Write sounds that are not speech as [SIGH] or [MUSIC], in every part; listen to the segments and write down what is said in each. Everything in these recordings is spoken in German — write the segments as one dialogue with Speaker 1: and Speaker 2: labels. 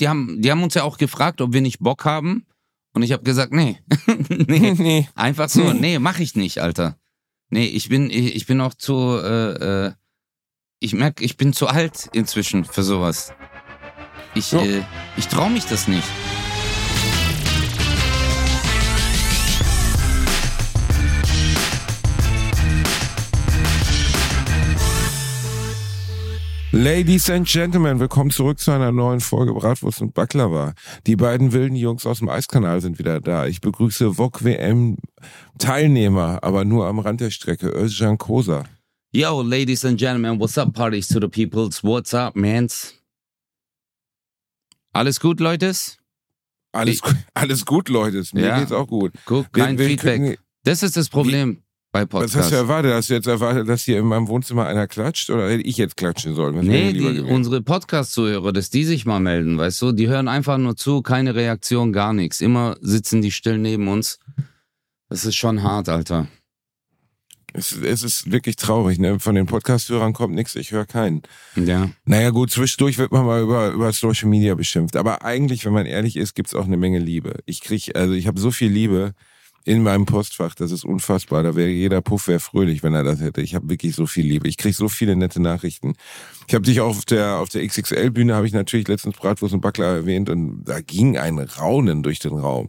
Speaker 1: die haben, die haben uns ja auch gefragt, ob wir nicht Bock haben. Und ich habe gesagt, nee. [LAUGHS] nee. [LAUGHS]
Speaker 2: nee.
Speaker 1: Einfach so, [LAUGHS] nee, mach ich nicht, Alter. Nee, ich bin, ich, ich bin auch zu, äh, äh, ich merk, ich bin zu alt inzwischen für sowas. Ich,
Speaker 2: Ja.
Speaker 1: äh, ich trau mich das nicht.
Speaker 2: Ladies and Gentlemen, willkommen zurück zu einer neuen Folge Bratwurst und Baklava. Die beiden wilden Jungs aus dem Eiskanal sind wieder da. Ich begrüße VOG WM Teilnehmer, aber nur am Rand der Strecke, Özcan Kosa.
Speaker 1: Yo, ladies and gentlemen, what's up, parties to the peoples? What's up, mans? Alles gut, Leutes?
Speaker 2: Alles, alles gut, Leute. Mir
Speaker 1: Ja.
Speaker 2: geht's auch gut.
Speaker 1: Guck,
Speaker 2: Wir-
Speaker 1: kein
Speaker 2: wir
Speaker 1: Feedback.
Speaker 2: kriegen-
Speaker 1: Das ist das Problem bei
Speaker 2: Was hast
Speaker 1: Podcasts.
Speaker 2: du erwartet? Hast du jetzt erwartet, dass hier in meinem Wohnzimmer einer klatscht oder hätte ich jetzt klatschen sollen? Was
Speaker 1: Nee, die, unsere Podcast-Zuhörer, dass die sich mal melden, weißt du? Die hören einfach nur zu, keine Reaktion, gar nichts. Immer sitzen die still neben uns. Das ist schon hart, Alter.
Speaker 2: Es, es ist wirklich traurig, ne? Von den Podcast-Hörern kommt nichts, ich höre keinen.
Speaker 1: Ja.
Speaker 2: Naja gut, zwischendurch wird man mal über, über Social Media beschimpft. Aber eigentlich, wenn man ehrlich ist, gibt's auch eine Menge Liebe. Ich krieg, also ich habe so viel Liebe in meinem Postfach, das ist unfassbar. Da wäre jeder Puff wäre fröhlich, wenn er das hätte. Ich habe wirklich so viel Liebe. Ich krieg so viele nette Nachrichten. Ich habe dich auch auf der auf der XXL-Bühne habe ich natürlich letztens Bratwurst und Backler erwähnt und da ging ein Raunen durch den Raum.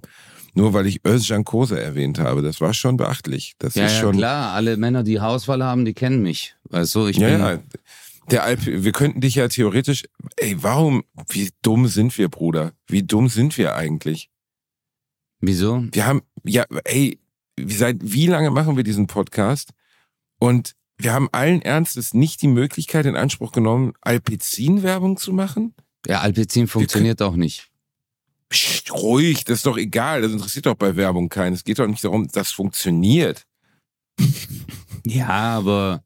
Speaker 2: Nur weil ich Özcan Kose erwähnt habe. Das war schon beachtlich. Das
Speaker 1: Ja,
Speaker 2: ist
Speaker 1: ja,
Speaker 2: schon.
Speaker 1: klar, alle Männer, die Hausfall haben, die kennen mich. Weißt du, ich
Speaker 2: Ja,
Speaker 1: bin.
Speaker 2: ja. Der Alp, wir könnten dich ja theoretisch, ey, warum, wie dumm sind wir, Bruder? Wie dumm sind wir eigentlich?
Speaker 1: Wieso?
Speaker 2: Wir haben, ja, ey, wie- seit wie lange machen wir diesen Podcast? Und wir haben allen Ernstes nicht die Möglichkeit in Anspruch genommen, Alpezin-Werbung zu machen?
Speaker 1: Ja, Alpezin funktioniert auch nicht.
Speaker 2: Psst, ruhig, das ist doch egal, das interessiert doch bei Werbung keinen. Es geht doch nicht darum, dass funktioniert. [LAUGHS]
Speaker 1: Ja, aber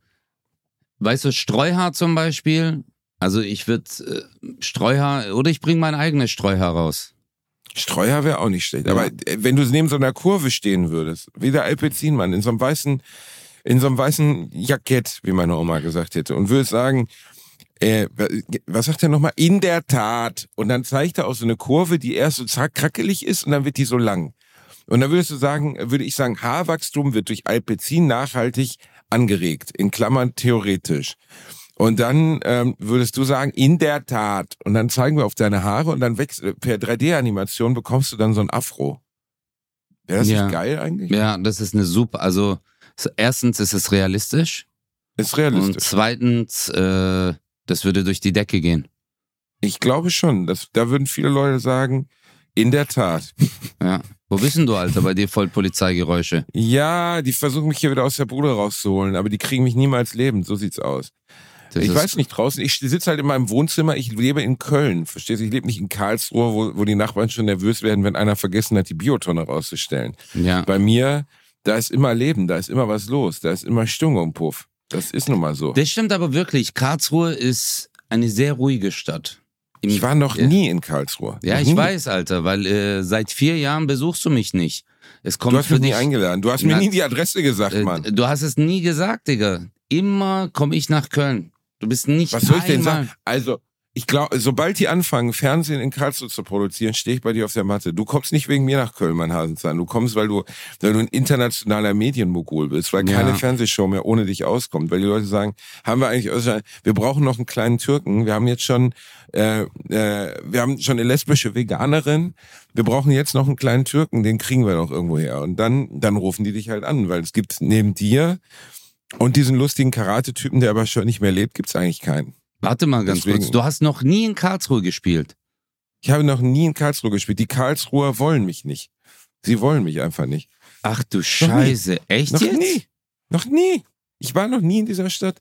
Speaker 1: weißt du, Streuhaar zum Beispiel, also ich würde äh, Streuhaar, oder ich bringe mein eigenes Streuhaar raus.
Speaker 2: Streuer wäre auch nicht schlecht.
Speaker 1: Ja.
Speaker 2: Aber äh, wenn du neben so einer Kurve stehen würdest, wie der Alpezinmann, in so einem weißen, in so einem weißen Jackett, wie meine Oma gesagt hätte, und würdest sagen, äh, was sagt er nochmal? In der Tat. Und dann zeigt er auch so eine Kurve, die erst so zack krackelig ist und dann wird die so lang. Und dann würdest du sagen, würde ich sagen, Haarwachstum wird durch Alpezin nachhaltig angeregt, in Klammern theoretisch. Und dann ähm, würdest du sagen, in der Tat. Und dann zeigen wir auf deine Haare und dann wächst, per 3D-Animation bekommst du dann so ein Afro. Wäre das
Speaker 1: Ja.
Speaker 2: nicht geil eigentlich?
Speaker 1: Ja, das ist eine super, also erstens ist es realistisch
Speaker 2: Ist
Speaker 1: und
Speaker 2: realistisch.
Speaker 1: zweitens, äh, das würde durch die Decke gehen.
Speaker 2: Ich glaube schon. Das, da würden viele Leute sagen, in der Tat. [LAUGHS]
Speaker 1: Ja. Wo bist denn du, Alter? Bei dir voll Polizeigeräusche.
Speaker 2: Ja, die versuchen mich hier wieder aus der Bude rauszuholen, aber die kriegen mich niemals lebend. So sieht's aus.
Speaker 1: Das
Speaker 2: ich weiß nicht draußen. Ich sitze halt in meinem Wohnzimmer. Ich lebe in Köln. Verstehst du? Ich lebe nicht in Karlsruhe, wo, wo die Nachbarn schon nervös werden, wenn einer vergessen hat, die Biotonne rauszustellen.
Speaker 1: Ja.
Speaker 2: Bei mir, da ist immer Leben, da ist immer was los, da ist immer Stimmung und Puff. Das ist nun mal so.
Speaker 1: Das stimmt aber wirklich. Karlsruhe ist eine sehr ruhige Stadt. Im-
Speaker 2: Ich war noch
Speaker 1: Ja.
Speaker 2: nie in Karlsruhe.
Speaker 1: Ja,
Speaker 2: Noch
Speaker 1: ich
Speaker 2: nie.
Speaker 1: weiß, Alter, weil äh, seit vier Jahren besuchst du mich nicht. Es kommt
Speaker 2: Du hast mich nie eingeladen. Du hast mir nie die Adresse gesagt,
Speaker 1: äh,
Speaker 2: Mann.
Speaker 1: du hast es nie gesagt, Digga. Immer komme ich nach Köln. Du bist nicht
Speaker 2: Was soll ich denn
Speaker 1: einmal-
Speaker 2: sagen? Also, ich glaube, sobald die anfangen, Fernsehen in Karlsruhe zu produzieren, stehe ich bei dir auf der Matte. Du kommst nicht wegen mir nach Köln, mein Hasenzahn. Du kommst, weil du, weil du ein internationaler Medienmogul bist, weil
Speaker 1: Ja.
Speaker 2: keine Fernsehshow mehr ohne dich auskommt. Weil die Leute sagen, haben wir eigentlich, wir brauchen noch einen kleinen Türken. Wir haben jetzt schon, äh, äh, wir haben schon eine lesbische Veganerin. Wir brauchen jetzt noch einen kleinen Türken, den kriegen wir doch irgendwo her. Und dann, dann rufen die dich halt an, weil es gibt neben dir und diesen lustigen Karate-Typen, der aber schon nicht mehr lebt, gibt's eigentlich keinen.
Speaker 1: Warte mal ganz
Speaker 2: Deswegen-
Speaker 1: kurz. Du hast noch nie in Karlsruhe gespielt.
Speaker 2: Ich habe noch nie in Karlsruhe gespielt. Die Karlsruher wollen mich nicht. Sie wollen mich einfach nicht.
Speaker 1: Ach du Scheiße. Echt
Speaker 2: Noch
Speaker 1: jetzt?
Speaker 2: nie. Noch nie. Ich war noch nie in dieser Stadt.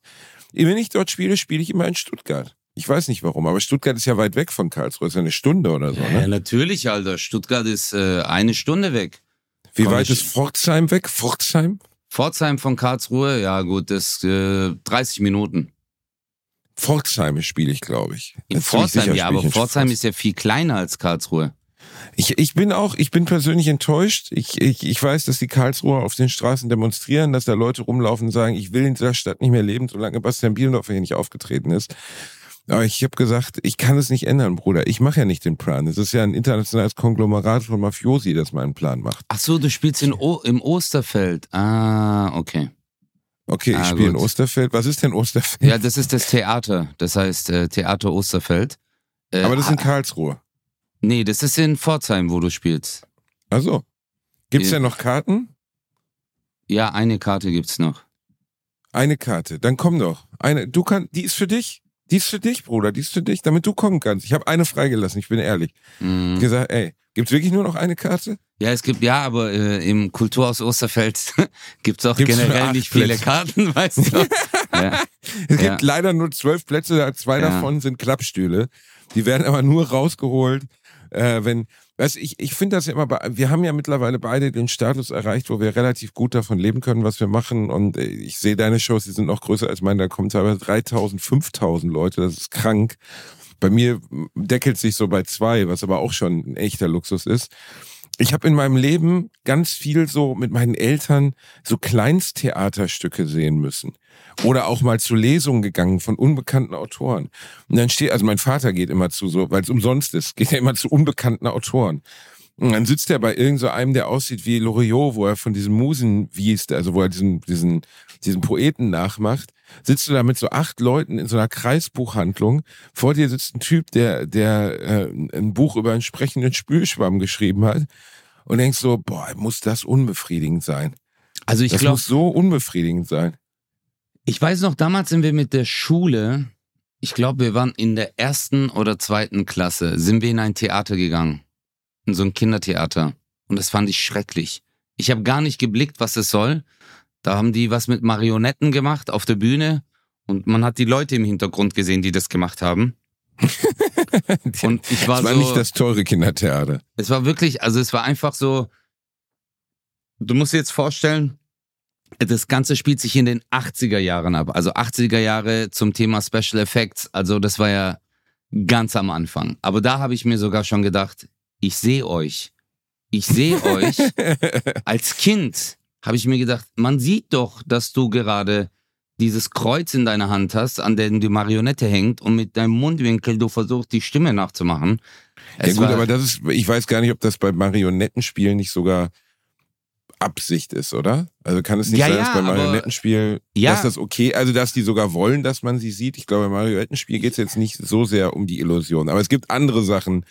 Speaker 2: Wenn ich dort spiele, spiele ich immer in Stuttgart. Ich weiß nicht warum, aber Stuttgart ist ja weit weg von Karlsruhe. Ist ja eine Stunde oder so.
Speaker 1: Ja,
Speaker 2: Ne?
Speaker 1: natürlich, Alter. Stuttgart ist äh, eine Stunde weg.
Speaker 2: Wie
Speaker 1: komm,
Speaker 2: weit
Speaker 1: ich-
Speaker 2: ist Pforzheim weg? Pforzheim?
Speaker 1: Pforzheim von Karlsruhe, ja gut, das äh, 30 Minuten.
Speaker 2: Pforzheim spiele ich, glaube ich.
Speaker 1: In Pforzheim,
Speaker 2: sicher
Speaker 1: ja, aber Pforzheim ist ja viel kleiner als Karlsruhe.
Speaker 2: Ich, ich bin auch, ich bin persönlich enttäuscht. Ich, ich, ich weiß, dass die Karlsruher auf den Straßen demonstrieren, dass da Leute rumlaufen und sagen, ich will in dieser Stadt nicht mehr leben, solange Bastian Bielendorfer hier nicht aufgetreten ist. Aber ich habe gesagt, ich kann es nicht ändern, Bruder. Ich mache ja nicht den Plan. Es ist ja ein internationales Konglomerat von Mafiosi, das meinen Plan macht.
Speaker 1: Ach so, du spielst in o im Osterfeld. Ah, okay.
Speaker 2: Okay, ich
Speaker 1: Ah,
Speaker 2: spiele in. Osterfeld. Was ist denn Osterfeld?
Speaker 1: Ja, das ist das Theater. Das heißt äh, Theater Osterfeld. Äh,
Speaker 2: Aber das ist in
Speaker 1: ah,
Speaker 2: Karlsruhe.
Speaker 1: Nee, das ist in Pforzheim, wo du spielst.
Speaker 2: Also, gibt's
Speaker 1: Ja.
Speaker 2: ja noch Karten?
Speaker 1: Ja, eine Karte gibt's noch.
Speaker 2: Eine Karte. Dann komm doch. Eine. Du kannst. Die ist für dich. Die ist für dich, Bruder. Die ist für dich, damit du kommen kannst. Ich habe eine freigelassen. Ich bin ehrlich.
Speaker 1: Mhm.
Speaker 2: Gesagt, ey, gibt's wirklich nur noch eine Karte?
Speaker 1: Ja, es gibt, ja, aber äh, im Kulturhaus Osterfeld [LAUGHS] gibt's auch
Speaker 2: Gibt's
Speaker 1: generell nicht viele
Speaker 2: Plätze.
Speaker 1: Karten, [LAUGHS] weißt du? [LAUGHS] ja.
Speaker 2: Es
Speaker 1: Ja.
Speaker 2: gibt leider nur zwölf Plätze, zwei
Speaker 1: Ja.
Speaker 2: davon sind Klappstühle. Die werden aber nur rausgeholt, äh, wenn. Du, ich, ich finde das ja immer, wir haben ja mittlerweile beide den Status erreicht, wo wir relativ gut davon leben können, was wir machen. Und äh, ich sehe deine Shows, die sind noch größer als meine, da kommen teilweise 3000, 5000 Leute, das ist krank. Bei mir deckelt sich so bei zwei, was aber auch schon ein echter Luxus ist. Ich habe in meinem Leben ganz viel so mit meinen Eltern so Kleinsttheaterstücke sehen müssen. Oder auch mal zu Lesungen gegangen von unbekannten Autoren. Und dann steht, also mein Vater geht immer zu so, weil es umsonst ist, [LAUGHS] geht er immer zu unbekannten Autoren. Und dann sitzt er bei irgend so einem, der aussieht wie Loriot, wo er von diesem Musen wiest, also wo er diesen, diesen, diesen Poeten nachmacht. Sitzt du da mit so acht Leuten in so einer Kreisbuchhandlung. Vor dir sitzt ein Typ, der, der äh, ein Buch über einen sprechenden Spülschwamm geschrieben hat. Und denkst so, boah, muss das unbefriedigend sein.
Speaker 1: Also ich
Speaker 2: das
Speaker 1: glaube,
Speaker 2: muss so unbefriedigend sein.
Speaker 1: Ich weiß noch, damals sind wir mit der Schule, ich glaube, wir waren in der ersten oder zweiten Klasse, sind wir in ein Theater gegangen. In so ein Kindertheater. Und das fand ich schrecklich. Ich habe gar nicht geblickt, was es soll. Da haben die was mit Marionetten gemacht auf der Bühne. Und man hat die Leute im Hintergrund gesehen, die das gemacht haben. [LAUGHS] Und ich war,
Speaker 2: Das war
Speaker 1: so,
Speaker 2: nicht das teure Kindertheater.
Speaker 1: Es war wirklich, also es war einfach so. Du musst dir jetzt vorstellen, das Ganze spielt sich in den 80er Jahren ab. Also 80er Jahre zum Thema Special Effects. Also das war ja ganz am Anfang. Aber da habe ich mir sogar schon gedacht, ich sehe euch. Ich sehe [LAUGHS] euch. Als Kind habe ich mir gedacht, man sieht doch, dass du gerade dieses Kreuz in deiner Hand hast, an dem die Marionette hängt und mit deinem Mundwinkel du versuchst, die Stimme nachzumachen.
Speaker 2: Ja
Speaker 1: Es
Speaker 2: gut,
Speaker 1: war-
Speaker 2: aber das ist, ich weiß gar nicht, ob das bei Marionettenspielen nicht sogar Absicht ist, oder? Also kann es nicht
Speaker 1: Ja,
Speaker 2: sein,
Speaker 1: ja,
Speaker 2: dass bei
Speaker 1: aber-
Speaker 2: Marionettenspiel,
Speaker 1: Ja.
Speaker 2: dass das okay, also dass die sogar wollen, dass man sie sieht. Ich glaube, bei Marionettenspiel geht es jetzt nicht so sehr um die Illusion. Aber es gibt andere Sachen,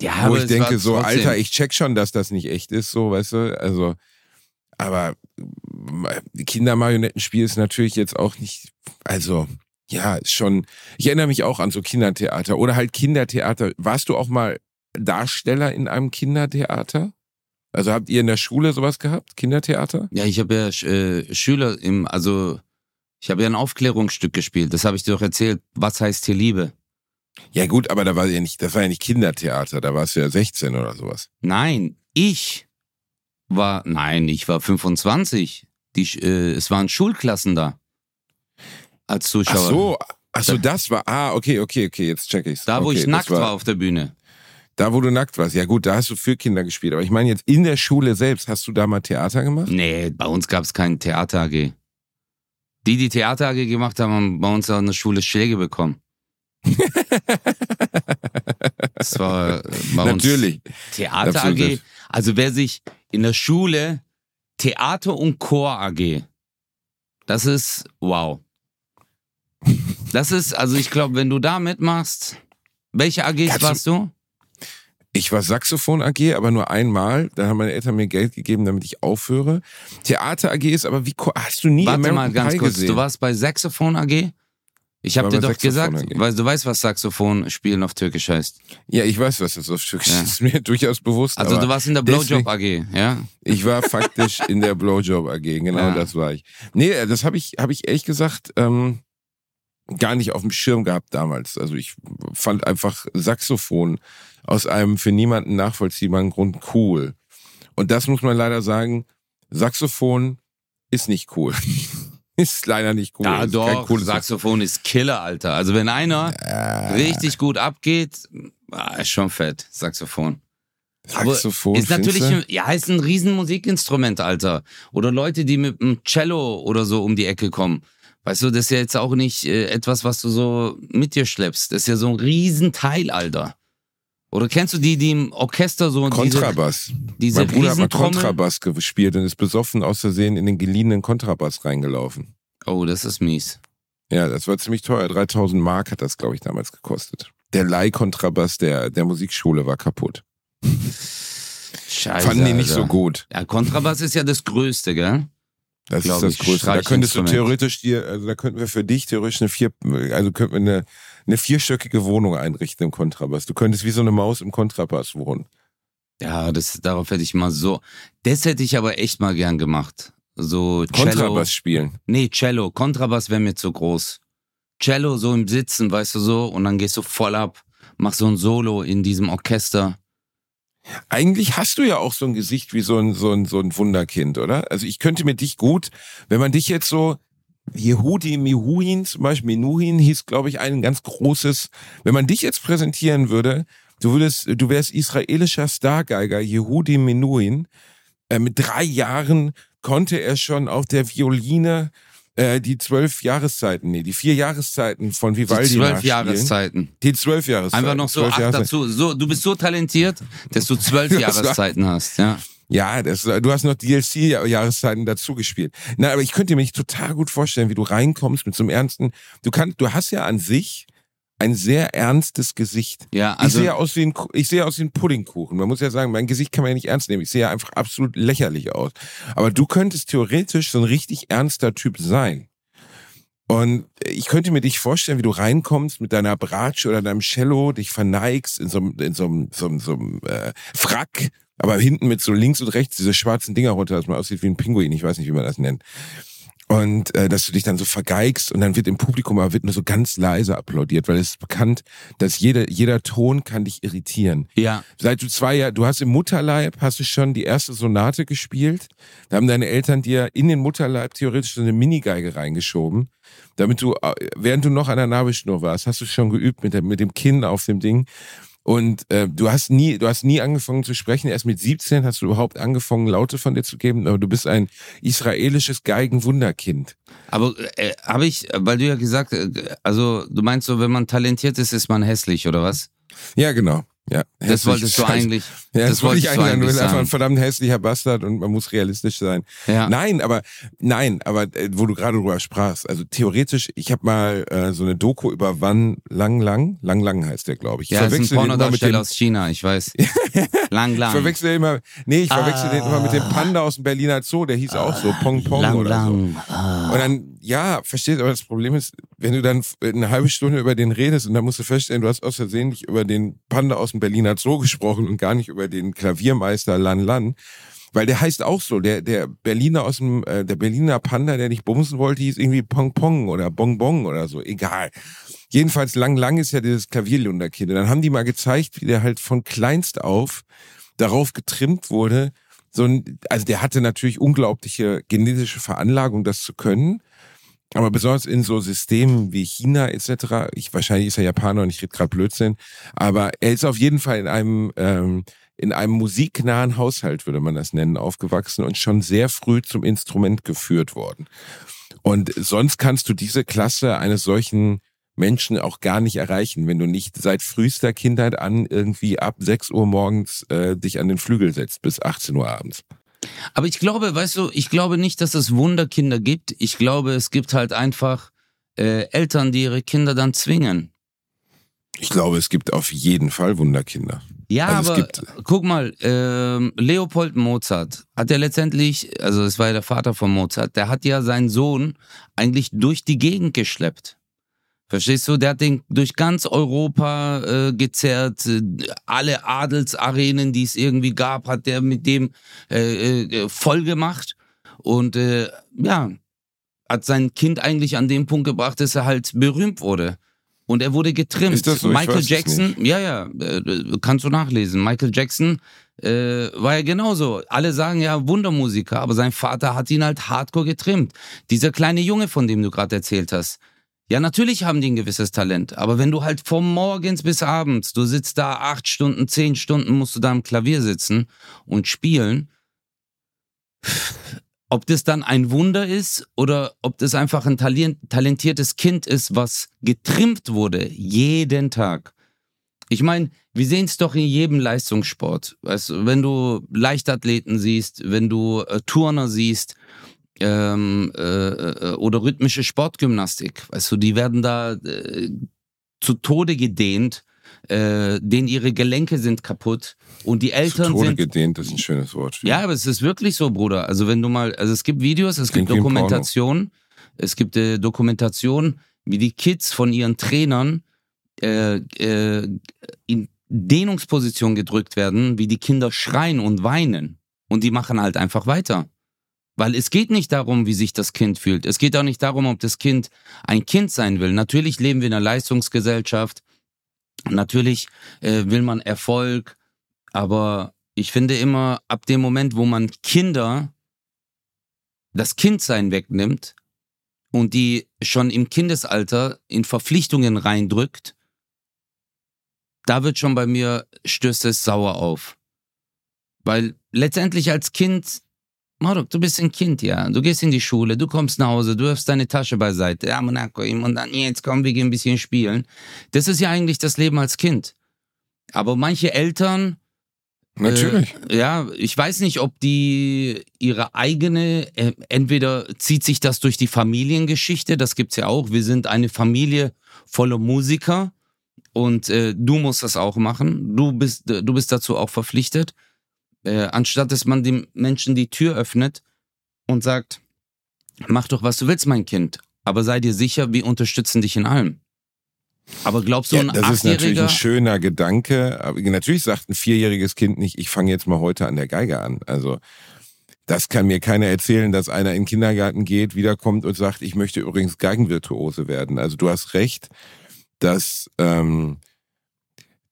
Speaker 1: Ja,
Speaker 2: wo ich denke, so,
Speaker 1: trotzdem-
Speaker 2: Alter, ich check schon, dass das nicht echt ist, so, weißt du? Also, aber äh, Kindermarionettenspiel ist natürlich jetzt auch nicht, also, ja, ist schon, ich erinnere mich auch an so Kindertheater oder halt Kindertheater. Warst du auch mal Darsteller in einem Kindertheater? Also habt ihr in der Schule sowas gehabt? Kindertheater?
Speaker 1: Ja, ich habe ja äh, Schüler im, also ich habe ja ein Aufklärungsstück gespielt. Das habe ich dir doch erzählt. Was heißt hier Liebe?
Speaker 2: Ja gut, aber da war ja nicht, das war ja nicht Kindertheater, da warst du ja 16 oder sowas.
Speaker 1: Nein, ich war, nein, ich war 25. Die, äh, es waren Schulklassen da. Als Zuschauer.
Speaker 2: Ach so, ach so, das war, ah, okay, okay, okay, jetzt check ich's.
Speaker 1: Da, wo
Speaker 2: okay,
Speaker 1: ich nackt war auf der Bühne.
Speaker 2: Da, wo du nackt warst. Ja gut, da hast du für Kinder gespielt. Aber ich meine jetzt in der Schule selbst, hast du da mal Theater gemacht?
Speaker 1: Nee, bei uns gab es kein Theater AG. Die, die Theater AG gemacht haben, haben bei uns an der Schule Schläge bekommen. [LAUGHS] Das war äh, bei uns
Speaker 2: Natürlich.
Speaker 1: Theater
Speaker 2: Absolut.
Speaker 1: AG. Also wer sich in der Schule Theater und Chor AG, das ist wow. Das ist, also ich glaube, wenn du da mitmachst, welche AGs
Speaker 2: Kannst
Speaker 1: warst du?
Speaker 2: Ich war Saxophon AG, aber nur einmal. Da haben meine Eltern mir Geld gegeben, damit ich aufhöre. Theater AG ist aber wie, hast du nie
Speaker 1: Warte
Speaker 2: American
Speaker 1: mal ganz
Speaker 2: Pie
Speaker 1: kurz,
Speaker 2: gesehen?
Speaker 1: du warst bei Saxophon AG? Ich habe dir doch gesagt,
Speaker 2: Saxophon AG.
Speaker 1: weil du weißt, was Saxophon spielen auf Türkisch heißt.
Speaker 2: ja, ich weiß, was das auf Türkisch
Speaker 1: Ja.
Speaker 2: ist. [LAUGHS] ist mir durchaus bewusst.
Speaker 1: Also du warst in der Blowjob AG, ja?
Speaker 2: Ich war faktisch in der Blowjob AG, genau
Speaker 1: Ja.
Speaker 2: das war ich. Nee, das habe ich, hab ich ehrlich gesagt ähm, gar nicht auf dem Schirm gehabt damals. Also ich fand einfach Saxophon aus einem für niemanden nachvollziehbaren Grund cool. Und das muss man leider sagen, Saxophon ist nicht cool. [LAUGHS] ist leider nicht cool.
Speaker 1: Ja,
Speaker 2: ist
Speaker 1: doch,
Speaker 2: cooles
Speaker 1: Saxophon ist Killer, Alter. Also wenn einer
Speaker 2: Äh,
Speaker 1: richtig gut abgeht, ah, ist schon fett, Saxophon. Aber
Speaker 2: Saxophon
Speaker 1: ist natürlich, ein, ja, ist ein riesen Musikinstrument, Alter. Oder Leute, die mit einem Cello oder so um die Ecke kommen. Weißt du, das ist ja jetzt auch nicht äh, etwas, was du so mit dir schleppst. Das ist ja so ein Riesenteil, Alter. Oder kennst du die, die im Orchester so
Speaker 2: Kontrabass.
Speaker 1: diese, diese
Speaker 2: mein Bruder hat mal? Kontrabass gespielt und ist besoffen aus Versehen in den geliehenen Kontrabass reingelaufen.
Speaker 1: Oh, das ist mies.
Speaker 2: Ja, das war ziemlich teuer. 3000 Mark hat das, glaube ich, damals gekostet. Der Leihkontrabass der, der Musikschule war kaputt.
Speaker 1: Scheiße.
Speaker 2: Fanden die nicht
Speaker 1: Alter.
Speaker 2: so gut.
Speaker 1: Ja, Kontrabass ist ja das Größte, gell?
Speaker 2: Das
Speaker 1: Glaub
Speaker 2: ist das
Speaker 1: ich,
Speaker 2: Größte. Da könntest du theoretisch dir, also da könnten wir für dich theoretisch eine vier, also könnten wir eine, eine vierstöckige Wohnung einrichten im Kontrabass. Du könntest wie so eine Maus im Kontrabass wohnen.
Speaker 1: Ja, das, darauf hätte ich mal so. Das hätte ich aber echt mal gern gemacht. So Cello.
Speaker 2: Kontrabass spielen.
Speaker 1: Nee, Cello. Kontrabass wäre mir zu groß. Cello so im Sitzen, weißt du so, und dann gehst du voll ab, machst so ein Solo in diesem Orchester.
Speaker 2: Eigentlich hast du ja auch so ein Gesicht wie so ein, so ein, so ein Wunderkind, oder? Also ich könnte mir dich gut, wenn man dich jetzt so, Yehudi Mihuhin zum Beispiel, Menuhin hieß, glaube ich, ein ganz großes, wenn man dich jetzt präsentieren würde, du würdest, du wärst israelischer Stargeiger, Yehudi Menuhin, äh, mit drei Jahren konnte er schon auf der Violine äh, die zwölf Jahreszeiten, nee, die vier Jahreszeiten von
Speaker 1: Die
Speaker 2: Vivaldi
Speaker 1: zwölf
Speaker 2: nachspielen.
Speaker 1: Jahreszeiten.
Speaker 2: Die zwölf Jahreszeiten.
Speaker 1: Einfach noch so
Speaker 2: zwölf
Speaker 1: acht dazu. So, du bist so talentiert, dass du zwölf [LAUGHS] Jahreszeiten hast, ja.
Speaker 2: Ja, das, du hast noch DLC-Jahreszeiten dazu gespielt. Na, aber ich könnte mir total gut vorstellen, wie du reinkommst mit so einem ernsten. Du kannst, du hast ja an sich ein sehr ernstes Gesicht.
Speaker 1: Ja,
Speaker 2: ich
Speaker 1: also
Speaker 2: sehe aus wie ein, ich sehe aus wie ein Puddingkuchen. Man muss ja sagen, mein Gesicht kann man ja nicht ernst nehmen. Ich sehe ja einfach absolut lächerlich aus. Aber du könntest theoretisch so ein richtig ernster Typ sein. Und ich könnte mir dich vorstellen, wie du reinkommst mit deiner Bratsche oder deinem Cello, dich verneigst in so einem, in so einem, so einem, so einem äh, Frack, aber hinten mit so links und rechts diese schwarzen Dinger runter, dass man aussieht wie ein Pinguin. Ich weiß nicht, wie man das nennt. Und äh, dass du dich dann so vergeigst und dann wird im Publikum aber wird nur so ganz leise applaudiert, weil es ist bekannt, dass jeder, jeder Ton kann dich irritieren.
Speaker 1: ja,
Speaker 2: Seit du zwei Jahre, du hast im Mutterleib, hast du schon die erste Sonate gespielt. Da haben deine Eltern dir in den Mutterleib theoretisch so eine Minigeige reingeschoben, damit du, äh, während du noch an der Nabelschnur warst, hast du schon geübt mit, dem- mit dem Kinn auf dem Ding. Und äh, du hast nie, du hast nie angefangen zu sprechen. Erst mit 17 hast du überhaupt angefangen, Laute von dir zu geben. Aber du bist ein israelisches Geigenwunderkind.
Speaker 1: aber äh, habe ich, weil du ja gesagt, äh, also du meinst so, wenn man talentiert ist, ist man hässlich oder was?
Speaker 2: Ja, genau. Ja,
Speaker 1: Das
Speaker 2: hässlich
Speaker 1: wolltest du eigentlich.
Speaker 2: Ja, das,
Speaker 1: das
Speaker 2: wollte ich eigentlich. Du bist einfach ein verdammt hässlicher Bastard und man muss realistisch sein.
Speaker 1: Ja.
Speaker 2: Nein, aber nein, aber äh, wo du gerade drüber sprachst, also theoretisch, ich habe mal äh, so eine Doku über Wan Lang Lang, Lang Lang heißt der, glaube ich. Ich
Speaker 1: Ja, ist ein
Speaker 2: verwechsel
Speaker 1: Pornodarsteller aus China, ich weiß. [LAUGHS] lang,
Speaker 2: ich
Speaker 1: lang.
Speaker 2: verwechsel den immer, nee, ich verwechsel den immer mit dem
Speaker 1: Ah.
Speaker 2: Panda aus dem Berliner Zoo, der hieß auch so Pong Pong
Speaker 1: lang,
Speaker 2: oder
Speaker 1: lang. Ah.
Speaker 2: so. Und dann, ja, verstehst, aber das Problem ist, wenn du dann eine halbe Stunde über den redest und dann musst du feststellen, du hast aus Versehen nicht über den Panda aus dem Berliner Zoo gesprochen und gar nicht über den Klaviermeister Lan Lan. Weil der heißt auch so, der, der Berliner aus dem, äh, der Berliner Panda, der nicht bumsen wollte, hieß irgendwie Pong Pong oder Bong Bong oder so, egal. Jedenfalls Lang Lang ist ja dieses Klavierlunderkind. Und dann haben die mal gezeigt, wie der halt von kleinst auf darauf getrimmt wurde, so ein, also der hatte natürlich unglaubliche genetische Veranlagung, das zu können. Aber besonders in so Systemen wie China etc., ich, wahrscheinlich ist er Japaner und ich rede gerade Blödsinn, aber er ist auf jeden Fall in einem, ähm, in einem musiknahen Haushalt, würde man das nennen, aufgewachsen und schon sehr früh zum Instrument geführt worden. Und sonst kannst du diese Klasse eines solchen Menschen auch gar nicht erreichen, wenn du nicht seit frühester Kindheit an irgendwie ab 6 Uhr morgens äh, dich an den Flügel setzt bis 18 Uhr abends.
Speaker 1: Aber ich glaube, weißt du, ich glaube nicht, dass es Wunderkinder gibt. Ich glaube, es gibt halt einfach äh, Eltern, die ihre Kinder dann zwingen.
Speaker 2: Ich glaube, es gibt auf jeden Fall Wunderkinder.
Speaker 1: Ja,
Speaker 2: Also es
Speaker 1: aber
Speaker 2: gibt-
Speaker 1: guck mal, ähm, Leopold Mozart hat ja letztendlich, also es war ja der Vater von Mozart, der hat ja seinen Sohn eigentlich durch die Gegend geschleppt. Verstehst du? Der hat den durch ganz Europa äh, gezerrt, alle Adelsarenen, die es irgendwie gab, hat der mit dem äh, äh, voll gemacht und äh, ja, hat sein Kind eigentlich an den Punkt gebracht, dass er halt berühmt wurde. Und er wurde getrimmt.
Speaker 2: Ist das so? Ich
Speaker 1: Michael Jackson, ja, ja, äh, kannst du nachlesen. Michael Jackson äh, war ja genauso. Alle sagen ja Wundermusiker, aber sein Vater hat ihn halt hardcore getrimmt. Dieser kleine Junge, von dem du gerade erzählt hast. Ja, natürlich haben die ein gewisses Talent, aber wenn du halt vom Morgens bis abends, du sitzt da acht Stunden, zehn Stunden, musst du da am Klavier sitzen und spielen. ob das dann ein Wunder ist oder ob das einfach ein talentiertes Kind ist, was getrimmt wurde, jeden Tag. Ich meine, wir sehen es doch in jedem Leistungssport. Weißt wenn du Leichtathleten siehst, wenn du äh, Turner siehst ähm, äh, äh, oder rhythmische Sportgymnastik, weißt du, die werden da äh, zu Tode gedehnt, äh, denen ihre Gelenke sind kaputt und die Eltern
Speaker 2: Zu Tode
Speaker 1: sind
Speaker 2: gedehnt, das ist ein schönes Wort.
Speaker 1: ja, aber es ist wirklich so, Bruder. Also wenn du mal, also es gibt Videos, es
Speaker 2: Klingt
Speaker 1: gibt. Dokumentationen, es gibt äh, Dokumentationen, wie die Kids von ihren Trainern äh, äh, in Dehnungsposition gedrückt werden, wie die Kinder schreien und weinen. Und die machen halt einfach weiter. Weil es geht nicht darum, wie sich das Kind fühlt. Es geht auch nicht darum, ob das Kind ein Kind sein will. Natürlich leben wir in einer Leistungsgesellschaft. Natürlich äh, will man Erfolg. Aber ich finde immer, ab dem Moment, wo man Kinder das Kindsein wegnimmt und die schon im Kindesalter in Verpflichtungen reindrückt, da wird schon bei mir, stößt es sauer auf. Weil letztendlich als Kind, Marok, du bist ein Kind, ja. Du gehst in die Schule, du kommst nach Hause, du wirfst deine Tasche beiseite. Ja, Monaco, und dann jetzt komm, wir gehen ein bisschen spielen. Das ist ja eigentlich das Leben als Kind. Aber manche Eltern,
Speaker 2: Natürlich.
Speaker 1: äh, ja, ich weiß nicht, ob die ihre eigene, äh, entweder zieht sich das durch die Familiengeschichte, das gibt's ja auch. Wir sind eine Familie voller Musiker und äh, du musst das auch machen. Du bist, du bist dazu auch verpflichtet. Äh, anstatt dass man dem Menschen die Tür öffnet und sagt, mach doch, was du willst, mein Kind. Aber sei dir sicher, wir unterstützen dich in allem. Aber glaubst du,
Speaker 2: Ja,
Speaker 1: ein
Speaker 2: das ist natürlich ein schöner Gedanke. Aber natürlich sagt ein vierjähriges Kind nicht, ich fange jetzt mal heute an der Geige an. Also das kann mir keiner erzählen, dass einer in den Kindergarten geht, wiederkommt und sagt, ich möchte übrigens Geigenvirtuose werden. Also du hast recht, dass ähm,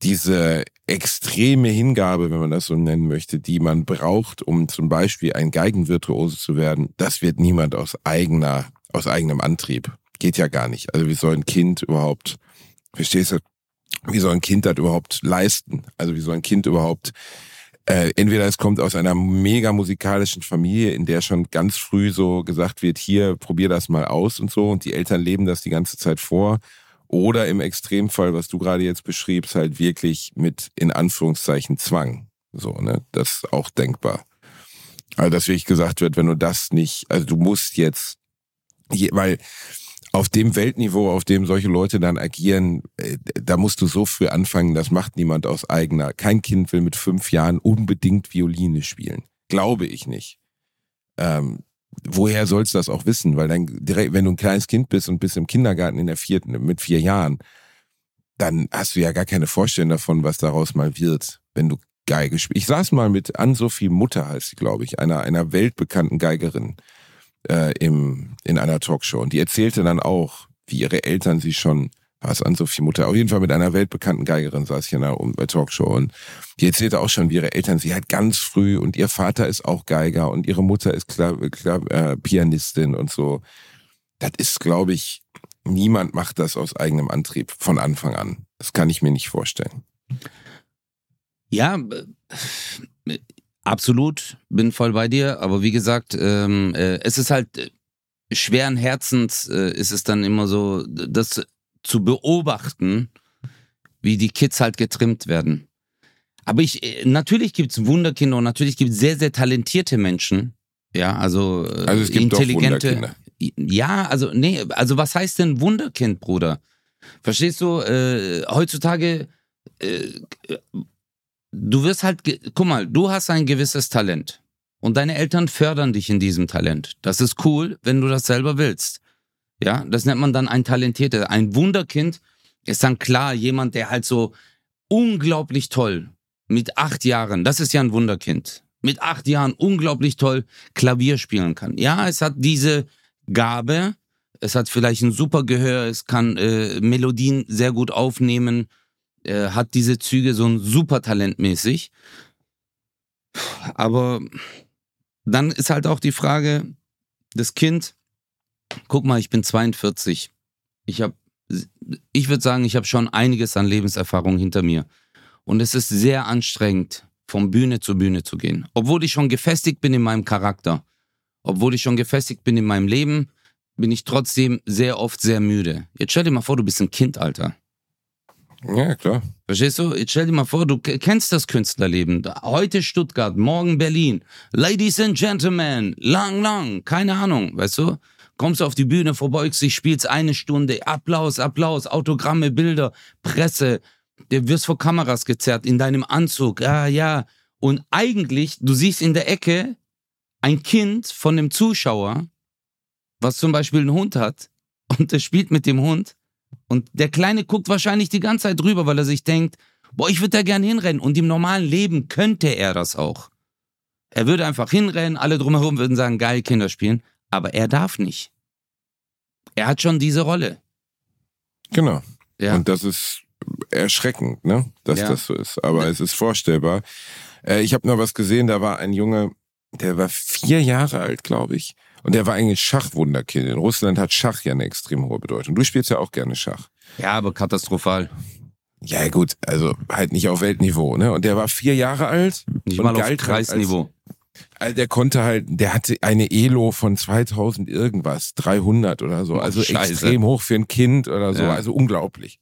Speaker 2: diese extreme Hingabe, wenn man das so nennen möchte, die man braucht, um zum Beispiel ein Geigenvirtuose zu werden, das wird niemand aus eigener, aus eigenem Antrieb. Geht ja gar nicht. Also wie soll ein Kind überhaupt, verstehst du, wie soll ein Kind das überhaupt leisten? Also wie soll ein Kind überhaupt, äh, entweder es kommt aus einer mega musikalischen Familie, in der schon ganz früh so gesagt wird, hier, probier das mal aus und so, und die Eltern leben das die ganze Zeit vor. Oder im Extremfall, was du gerade jetzt beschriebst, halt wirklich mit in Anführungszeichen Zwang. So, ne? Das ist auch denkbar. Also, dass wirklich gesagt wird, wenn du das nicht, also du musst jetzt, je- weil auf dem Weltniveau, auf dem solche Leute dann agieren, äh, da musst du so früh anfangen, das macht niemand aus eigener. Kein Kind will mit fünf Jahren unbedingt Violine spielen. Glaube ich nicht. Ähm, woher sollst du das auch wissen? Weil dann direkt, wenn du ein kleines Kind bist und bist im Kindergarten in der vierten, mit vier Jahren, dann hast du ja gar keine Vorstellung davon, was daraus mal wird, wenn du Geige spielst. Ich saß mal mit Ann-Sophie Mutter, heißt sie, glaube ich, einer, einer weltbekannten Geigerin äh, im, in einer Talkshow. Und die erzählte dann auch, wie ihre Eltern sie schon, was Ann-Sophie Mutter, auf jeden Fall mit einer weltbekannten Geigerin saß ich in einer Talkshow und die erzählte auch schon, wie ihre Eltern sie halt ganz früh und ihr Vater ist auch Geiger und ihre Mutter ist klar, klar, äh, Pianistin und so. Das ist, glaube ich, niemand macht das aus eigenem Antrieb von Anfang an. Das kann ich mir nicht vorstellen.
Speaker 1: Ja, absolut, bin voll bei dir. Aber wie gesagt, ähm, äh, es ist halt äh, schweren Herzens, äh, ist es dann immer so, das zu beobachten, wie die Kids halt getrimmt werden. Aber ich, äh, natürlich gibt's Wunderkinder und natürlich gibt's sehr, sehr talentierte Menschen. Ja, also, äh,
Speaker 2: Also es gibt doch
Speaker 1: intelligente.
Speaker 2: Wunderkinder.
Speaker 1: Ja, also, nee, also was heißt denn Wunderkind, Bruder? Verstehst du, äh, heutzutage, äh, du wirst halt, guck mal, du hast ein gewisses Talent und deine Eltern fördern dich in diesem Talent. Das ist cool, wenn du das selber willst. Ja, das nennt man dann ein Talentierter. Ein Wunderkind ist dann klar jemand, der halt so unglaublich toll mit acht Jahren, das ist ja ein Wunderkind, mit acht Jahren unglaublich toll Klavier spielen kann. Ja, es hat diese Gabe, es hat vielleicht ein super Gehör, es kann äh, Melodien sehr gut aufnehmen, äh, hat diese Züge so ein super Talent mäßig. Aber dann ist halt auch die Frage, das Kind, guck mal, ich bin 42. Ich habe, ich würde sagen, ich habe schon einiges an Lebenserfahrung hinter mir. Und es ist sehr anstrengend, von Bühne zu Bühne zu gehen. Obwohl ich schon gefestigt bin in meinem Charakter. obwohl ich schon gefestigt bin in meinem Leben, bin ich trotzdem sehr oft sehr müde. Jetzt stell dir mal vor, du bist ein Kind, Alter.
Speaker 2: Ja, klar.
Speaker 1: Verstehst du? Jetzt stell dir mal vor, du kennst das Künstlerleben. Heute Stuttgart, morgen Berlin. Ladies and Gentlemen, lang, lang, keine Ahnung, weißt du? Kommst du auf die Bühne, verbeugst dich, spielst eine Stunde, Applaus, Applaus, Autogramme, Bilder, Presse. Du wirst vor Kameras gezerrt in deinem Anzug, ja, ja. Und eigentlich, du siehst in der Ecke ein Kind von dem Zuschauer, was zum Beispiel einen Hund hat, und der spielt mit dem Hund. Und der Kleine guckt wahrscheinlich die ganze Zeit drüber, weil er sich denkt, boah, ich würde da gerne hinrennen. Und im normalen Leben könnte er das auch. Er würde einfach hinrennen, alle drumherum würden sagen, geil, Kinder spielen. Aber er darf nicht. Er hat schon diese Rolle.
Speaker 2: Genau.
Speaker 1: Ja.
Speaker 2: Und das ist erschreckend, ne? dass
Speaker 1: Ja.
Speaker 2: das so ist. Aber es ist vorstellbar. Äh, ich habe noch was gesehen, da war ein Junge, der war vier Jahre alt, glaube ich. Und der war eigentlich Schachwunderkind. In Russland hat Schach ja eine extrem hohe Bedeutung. Du spielst ja auch gerne Schach.
Speaker 1: ja, aber katastrophal.
Speaker 2: Ja, gut, also halt nicht auf Weltniveau, ne? Und der war vier Jahre alt.
Speaker 1: Nicht mal auf
Speaker 2: halt
Speaker 1: Kreisniveau.
Speaker 2: Also der konnte halt, der hatte eine Elo von 2000 irgendwas, 300 oder so. Also
Speaker 1: Scheiße.
Speaker 2: extrem hoch für ein Kind oder so.
Speaker 1: Ja.
Speaker 2: Also unglaublich.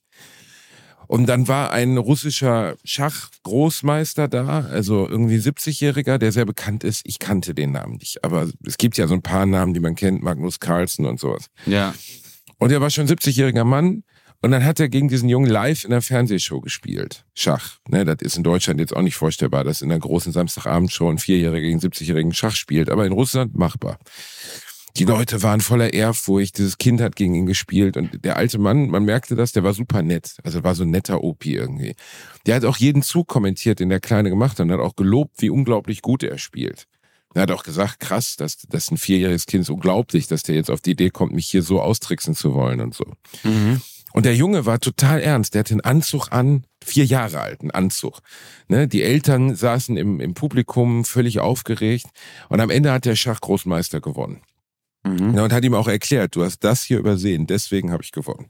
Speaker 2: Und dann war ein russischer Schachgroßmeister da, also irgendwie 70-Jähriger, der sehr bekannt ist. Ich kannte den Namen nicht, aber es gibt ja so ein paar Namen, die man kennt, Magnus Carlsen und sowas.
Speaker 1: Ja.
Speaker 2: Und er war schon 70-jähriger Mann. Und dann hat er gegen diesen Jungen live in der Fernsehshow gespielt. Schach. Ne, das ist in Deutschland jetzt auch nicht vorstellbar, dass in einer großen Samstagabendshow ein Vierjähriger gegen 70-jährigen Schach spielt. Aber in Russland machbar. Die Leute waren voller Ehrfurcht. Dieses Kind hat gegen ihn gespielt. Und der alte Mann, man merkte das, der war super nett. Also war so ein netter Opi irgendwie. Der hat auch jeden Zug kommentiert, den der Kleine gemacht hat. Und hat auch gelobt, wie unglaublich gut er spielt. Er hat auch gesagt, krass, dass das ein vierjähriges Kind ist unglaublich, dass der jetzt auf die Idee kommt, mich hier so austricksen zu wollen und so.
Speaker 1: Mhm.
Speaker 2: Und der Junge war total ernst. Der hatte einen Anzug an, vier Jahre alt, einen Anzug. Ne? Die Eltern saßen im, im Publikum völlig aufgeregt. Und am Ende hat der Schachgroßmeister gewonnen.
Speaker 1: Mhm.
Speaker 2: Ja, und hat ihm auch erklärt, du hast das hier übersehen, deswegen habe ich gewonnen.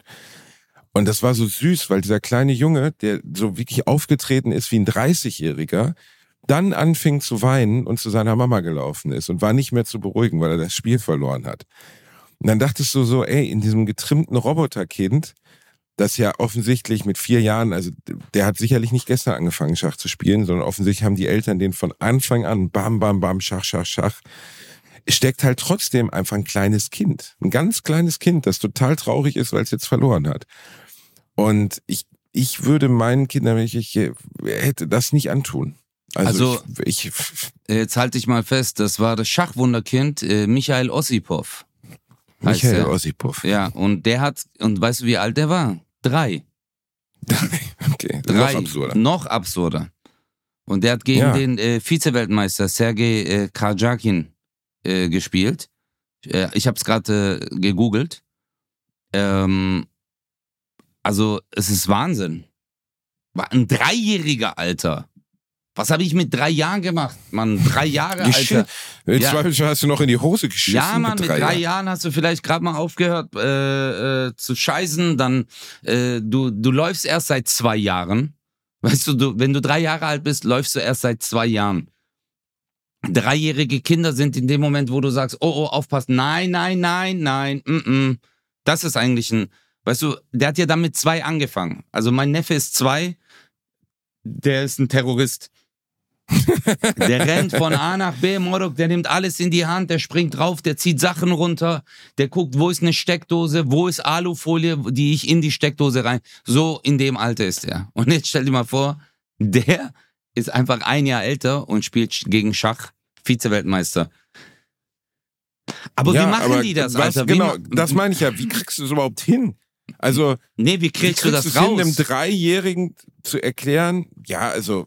Speaker 2: Und das war so süß, weil dieser kleine Junge, der so wirklich aufgetreten ist wie ein 30-Jähriger, dann anfing zu weinen und zu seiner Mama gelaufen ist und war nicht mehr zu beruhigen, weil er das Spiel verloren hat. Und dann dachtest du so, ey, in diesem getrimmten Roboterkind, das ja offensichtlich mit vier Jahren, also der hat sicherlich nicht gestern angefangen, Schach zu spielen, sondern offensichtlich haben die Eltern den von Anfang an, bam, bam, bam, Schach, Schach, Schach, steckt halt trotzdem einfach ein kleines Kind. Ein ganz kleines Kind, das total traurig ist, weil es jetzt verloren hat. Und ich, ich würde meinen Kindern, wenn ich, ich hätte das nicht antun. Also,
Speaker 1: Also-
Speaker 2: ich, ich,
Speaker 1: Jetzt halte ich mal fest, das war das Schachwunderkind äh, Michael Ossipov.
Speaker 2: Michael. Ossipov.
Speaker 1: Ja, und der hat, und weißt du, wie alt der war? Drei. [LAUGHS]
Speaker 2: Okay,
Speaker 1: Drei.
Speaker 2: noch absurder.
Speaker 1: Noch absurder. Und der hat gegen
Speaker 2: Ja.
Speaker 1: den äh, Vize-Weltmeister Sergei äh, Karjakin äh, gespielt. Äh, ich habe es gerade äh, gegoogelt. Ähm, also, es ist Wahnsinn. War ein Dreijähriger, Alter. Was habe ich mit drei Jahren gemacht? Mann, drei Jahre. Alter.
Speaker 2: Im
Speaker 1: Ja.
Speaker 2: Zweifelsfall hast du noch in die Hose geschissen.
Speaker 1: Ja, Mann, mit drei,
Speaker 2: Jahren.
Speaker 1: Jahren hast du vielleicht gerade mal aufgehört äh, äh, zu scheißen, dann äh, du, du läufst erst seit zwei Jahren. Weißt du, du, wenn du drei Jahre alt bist, läufst du erst seit zwei Jahren. Dreijährige Kinder sind in dem Moment, wo du sagst, oh, oh, aufpass, nein, nein, nein, nein, mm, mm. das ist eigentlich ein, weißt du, der hat ja dann mit zwei angefangen. Also mein Neffe ist zwei, der ist ein Terrorist. Der rennt von A nach B, Morok, der nimmt alles in die Hand, der springt drauf, der zieht Sachen runter, der guckt, wo ist eine Steckdose, wo ist Alufolie, die ich in die Steckdose rein. So in dem Alter ist er. Und jetzt stell dir mal vor, der ist einfach ein Jahr älter und spielt gegen Schach, Vize-Weltmeister. Aber
Speaker 2: ja,
Speaker 1: wie machen
Speaker 2: aber
Speaker 1: die das,
Speaker 2: was,
Speaker 1: Alter?
Speaker 2: Genau, das meine ich ja. Wie kriegst du es überhaupt hin? Also,
Speaker 1: Nee, wie
Speaker 2: wie
Speaker 1: kriegst du das
Speaker 2: es hin,
Speaker 1: raus?
Speaker 2: einem Dreijährigen zu erklären? Ja, also,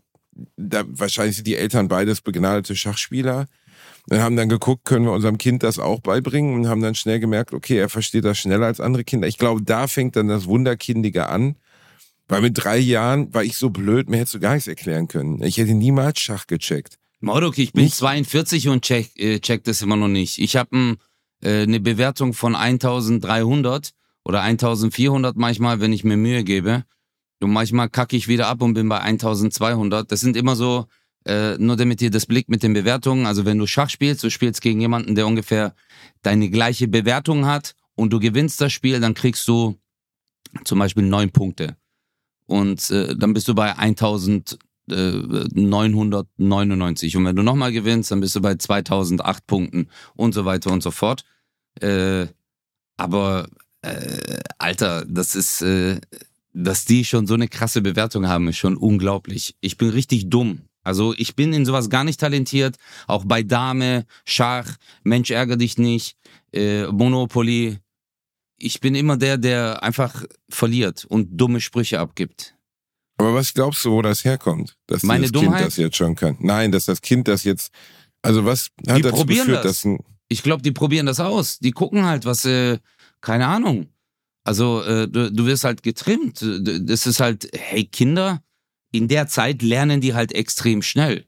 Speaker 2: da, wahrscheinlich sind die Eltern beides begnadete Schachspieler. Wir haben dann geguckt, können wir unserem Kind das auch beibringen und haben dann schnell gemerkt, okay, er versteht das schneller als andere Kinder. Ich glaube, da fängt dann das Wunderkindige an. Weil mit drei Jahren war ich so blöd, mir hättest du gar nichts erklären können. Ich hätte niemals Schach gecheckt.
Speaker 1: Maudok, ich bin
Speaker 2: Nicht?
Speaker 1: 42 und check, äh, check das immer noch nicht. Ich habe äh, eine Bewertung von 1300 oder 1400 manchmal, wenn ich mir Mühe gebe. Und manchmal kacke ich wieder ab und bin bei 1200. Das sind immer so äh, nur damit ihr das Blick mit den Bewertungen, also wenn du Schach spielst, du spielst gegen jemanden, der ungefähr deine gleiche Bewertung hat und du gewinnst das Spiel, dann kriegst du zum Beispiel neun Punkte. Und äh, dann bist du bei 1999. Und wenn du nochmal gewinnst, dann bist du bei 2008 Punkten und so weiter und so fort. Äh, aber, äh, Alter, das ist, äh, dass die schon so eine krasse Bewertung haben, ist schon unglaublich. Ich bin richtig dumm. Also ich bin in sowas gar nicht talentiert. Auch bei Dame, Schach, Mensch ärger dich nicht, äh, Monopoly. Ich bin immer der, der einfach verliert und dumme Sprüche abgibt.
Speaker 2: Aber was glaubst du, wo das herkommt? Dass
Speaker 1: Meine
Speaker 2: das
Speaker 1: Dummheit?
Speaker 2: Kind das jetzt schon kann. Nein, dass das Kind das jetzt. Also was hat
Speaker 1: Die
Speaker 2: dazu
Speaker 1: probieren
Speaker 2: geführt,
Speaker 1: das.
Speaker 2: dass ein.
Speaker 1: Ich glaube, die probieren das aus. Die gucken halt, was, äh, keine Ahnung. Also äh, du, du wirst halt getrimmt. Das ist halt, hey, Kinder, in der Zeit lernen die halt extrem schnell.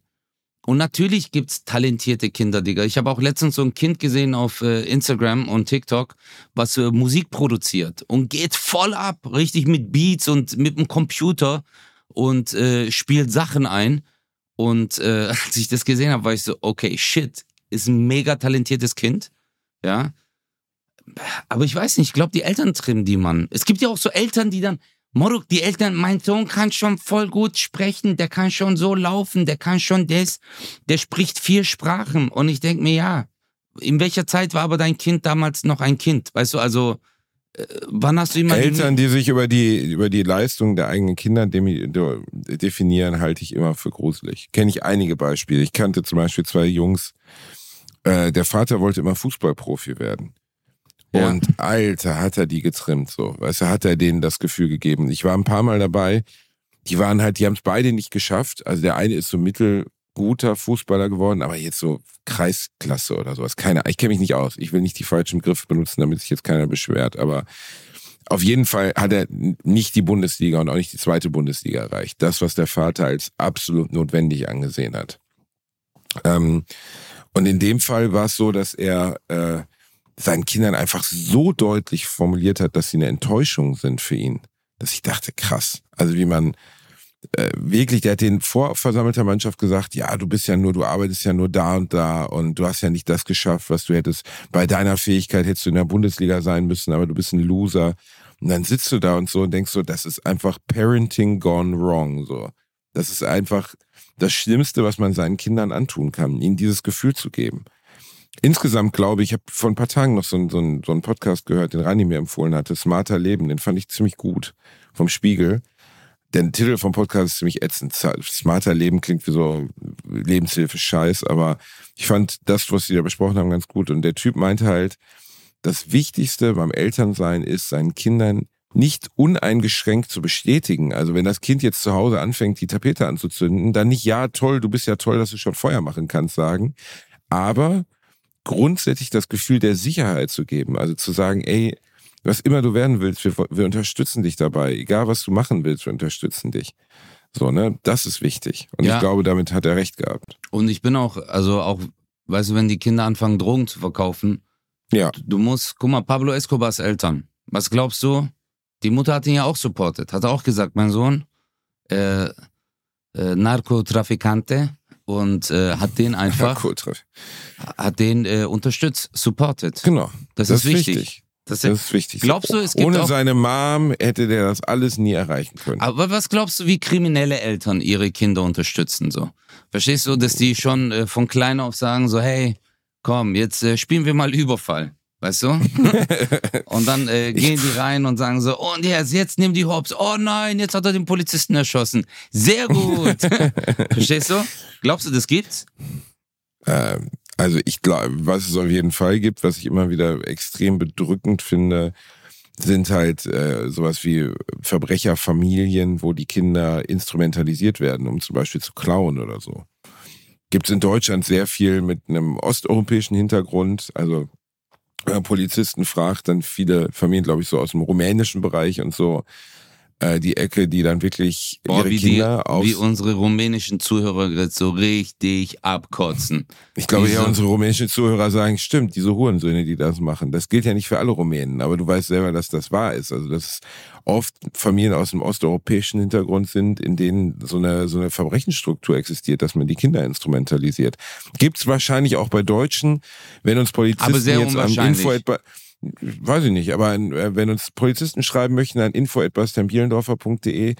Speaker 1: Und natürlich gibt's talentierte Kinder, Digga. Ich habe auch letztens so ein Kind gesehen auf äh, Instagram und TikTok, was äh, Musik produziert und geht voll ab, richtig mit Beats und mit dem Computer und äh, spielt Sachen ein. Und äh, [LAUGHS] als ich das gesehen habe, war ich so, okay, shit, ist ein mega talentiertes Kind, ja. Aber ich weiß nicht, ich glaube, die Eltern trimmen die, Mann. Es gibt ja auch so Eltern, die dann, Moruk, die Eltern, mein Sohn kann schon voll gut sprechen, der kann schon so laufen, der kann schon das, der spricht vier Sprachen. Und ich denk mir, ja, in welcher Zeit war aber dein Kind damals noch ein Kind? Weißt du, also, äh, wann hast du jemanden...
Speaker 2: Eltern, die sich über die, über die Leistung der eigenen Kinder definieren, halte ich immer für gruselig. Kenne ich einige Beispiele. Ich kannte zum Beispiel zwei Jungs, äh, der Vater wollte immer Fußballprofi werden.
Speaker 1: Ja.
Speaker 2: Und Alter, hat er die getrimmt so. Weißt du, hat er denen das Gefühl gegeben. Ich war ein paar Mal dabei. Die waren halt, die haben es beide nicht geschafft. Also der eine ist so mittelguter Fußballer geworden, aber jetzt so Kreisklasse oder sowas. Keine, ich kenne mich nicht aus. Ich will nicht die falschen Begriffe benutzen, damit sich jetzt keiner beschwert. Aber auf jeden Fall hat er nicht die Bundesliga und auch nicht die zweite Bundesliga erreicht. Das, was der Vater als absolut notwendig angesehen hat. Ähm, und in dem Fall war es so, dass er äh, seinen Kindern einfach so deutlich formuliert hat, dass sie eine Enttäuschung sind für ihn, dass ich dachte, krass. Also wie man äh, wirklich, der hat den vor versammelter Mannschaft gesagt, ja, du bist ja nur, du arbeitest ja nur da und da und du hast ja nicht das geschafft, was du hättest. Bei deiner Fähigkeit hättest du in der Bundesliga sein müssen, aber du bist ein Loser. Und dann sitzt du da und so und denkst so, das ist einfach Parenting gone wrong, so. Das ist einfach das Schlimmste, was man seinen Kindern antun kann, ihnen dieses Gefühl zu geben. Insgesamt glaube ich, ich habe vor ein paar Tagen noch so, einen- so, so einen Podcast gehört, den Rani mir empfohlen hatte, Smarter Leben, den fand ich ziemlich gut, vom Spiegel. Der Titel vom Podcast ist ziemlich ätzend. Smarter Leben klingt wie so Lebenshilfe-Scheiß, aber ich fand das, was sie da besprochen haben, ganz gut. Und der Typ meinte halt, das Wichtigste beim Elternsein ist, seinen Kindern nicht uneingeschränkt zu bestätigen. Also wenn das Kind jetzt zu Hause anfängt, die Tapete anzuzünden, dann nicht, ja, toll, du bist ja toll, dass du schon Feuer machen kannst, sagen. Aber grundsätzlich das Gefühl der Sicherheit zu geben. Also zu sagen, ey, was immer du werden willst, wir, wir unterstützen dich dabei. Egal was du machen willst, wir unterstützen dich. So, ne? Das ist wichtig. Und
Speaker 1: Ja.
Speaker 2: ich glaube, damit hat er recht gehabt.
Speaker 1: Und ich bin auch, also auch, weißt du, wenn die Kinder anfangen, Drogen zu verkaufen,
Speaker 2: Ja.
Speaker 1: du musst, guck mal, Pablo Escobars Eltern, was glaubst du? Die Mutter hat ihn ja auch supportet, hat auch gesagt, mein Sohn, äh, äh, Narkotrafikante und äh, hat den einfach,
Speaker 2: cool, Treff.
Speaker 1: hat den äh, unterstützt, supportet.
Speaker 2: Genau.
Speaker 1: Das, ist wichtig. Das
Speaker 2: Das
Speaker 1: ist,
Speaker 2: wichtig.
Speaker 1: Glaubst du, es gibt
Speaker 2: Ohne seine Mom hätte der das alles nie erreichen können.
Speaker 1: aber was glaubst du, wie kriminelle Eltern ihre Kinder unterstützen so? Verstehst du, dass die schon äh, von klein auf sagen so, hey, komm, jetzt äh, spielen wir mal Überfall. Weißt du? [LAUGHS] und dann äh, gehen die rein und sagen so, und jetzt, jetzt nimm die Hops. Oh nein, jetzt hat er den Polizisten erschossen. Sehr gut. [LAUGHS] Verstehst du? Glaubst du, das gibt's?
Speaker 2: Ähm, also ich glaube, was es auf jeden Fall gibt, was ich immer wieder extrem bedrückend finde, sind halt äh, sowas wie Verbrecherfamilien, wo die Kinder instrumentalisiert werden, um zum Beispiel zu klauen oder so. Gibt es in Deutschland sehr viel mit einem osteuropäischen Hintergrund. Also Polizisten fragt, dann viele Familien, glaube ich, so aus dem rumänischen Bereich und so. Äh, die Ecke, die dann wirklich
Speaker 1: Boah,
Speaker 2: ihre
Speaker 1: wie,
Speaker 2: Kinder
Speaker 1: die, wie unsere rumänischen Zuhörer jetzt so richtig abkotzen.
Speaker 2: Ich glaube, ja, unsere rumänischen Zuhörer sagen, stimmt, diese Hurensöhne, die das machen. Das gilt ja nicht für alle Rumänen, aber du weißt selber, dass das wahr ist. Also, dass es oft Familien aus dem osteuropäischen Hintergrund sind, in denen so eine, so eine Verbrechensstruktur existiert, dass man die Kinder instrumentalisiert. Gibt's wahrscheinlich auch bei Deutschen, wenn uns Polizisten jetzt am. Info etwa, weiß ich nicht, aber äh, wenn uns Polizisten schreiben möchten an info.bastianbielendorfer.de,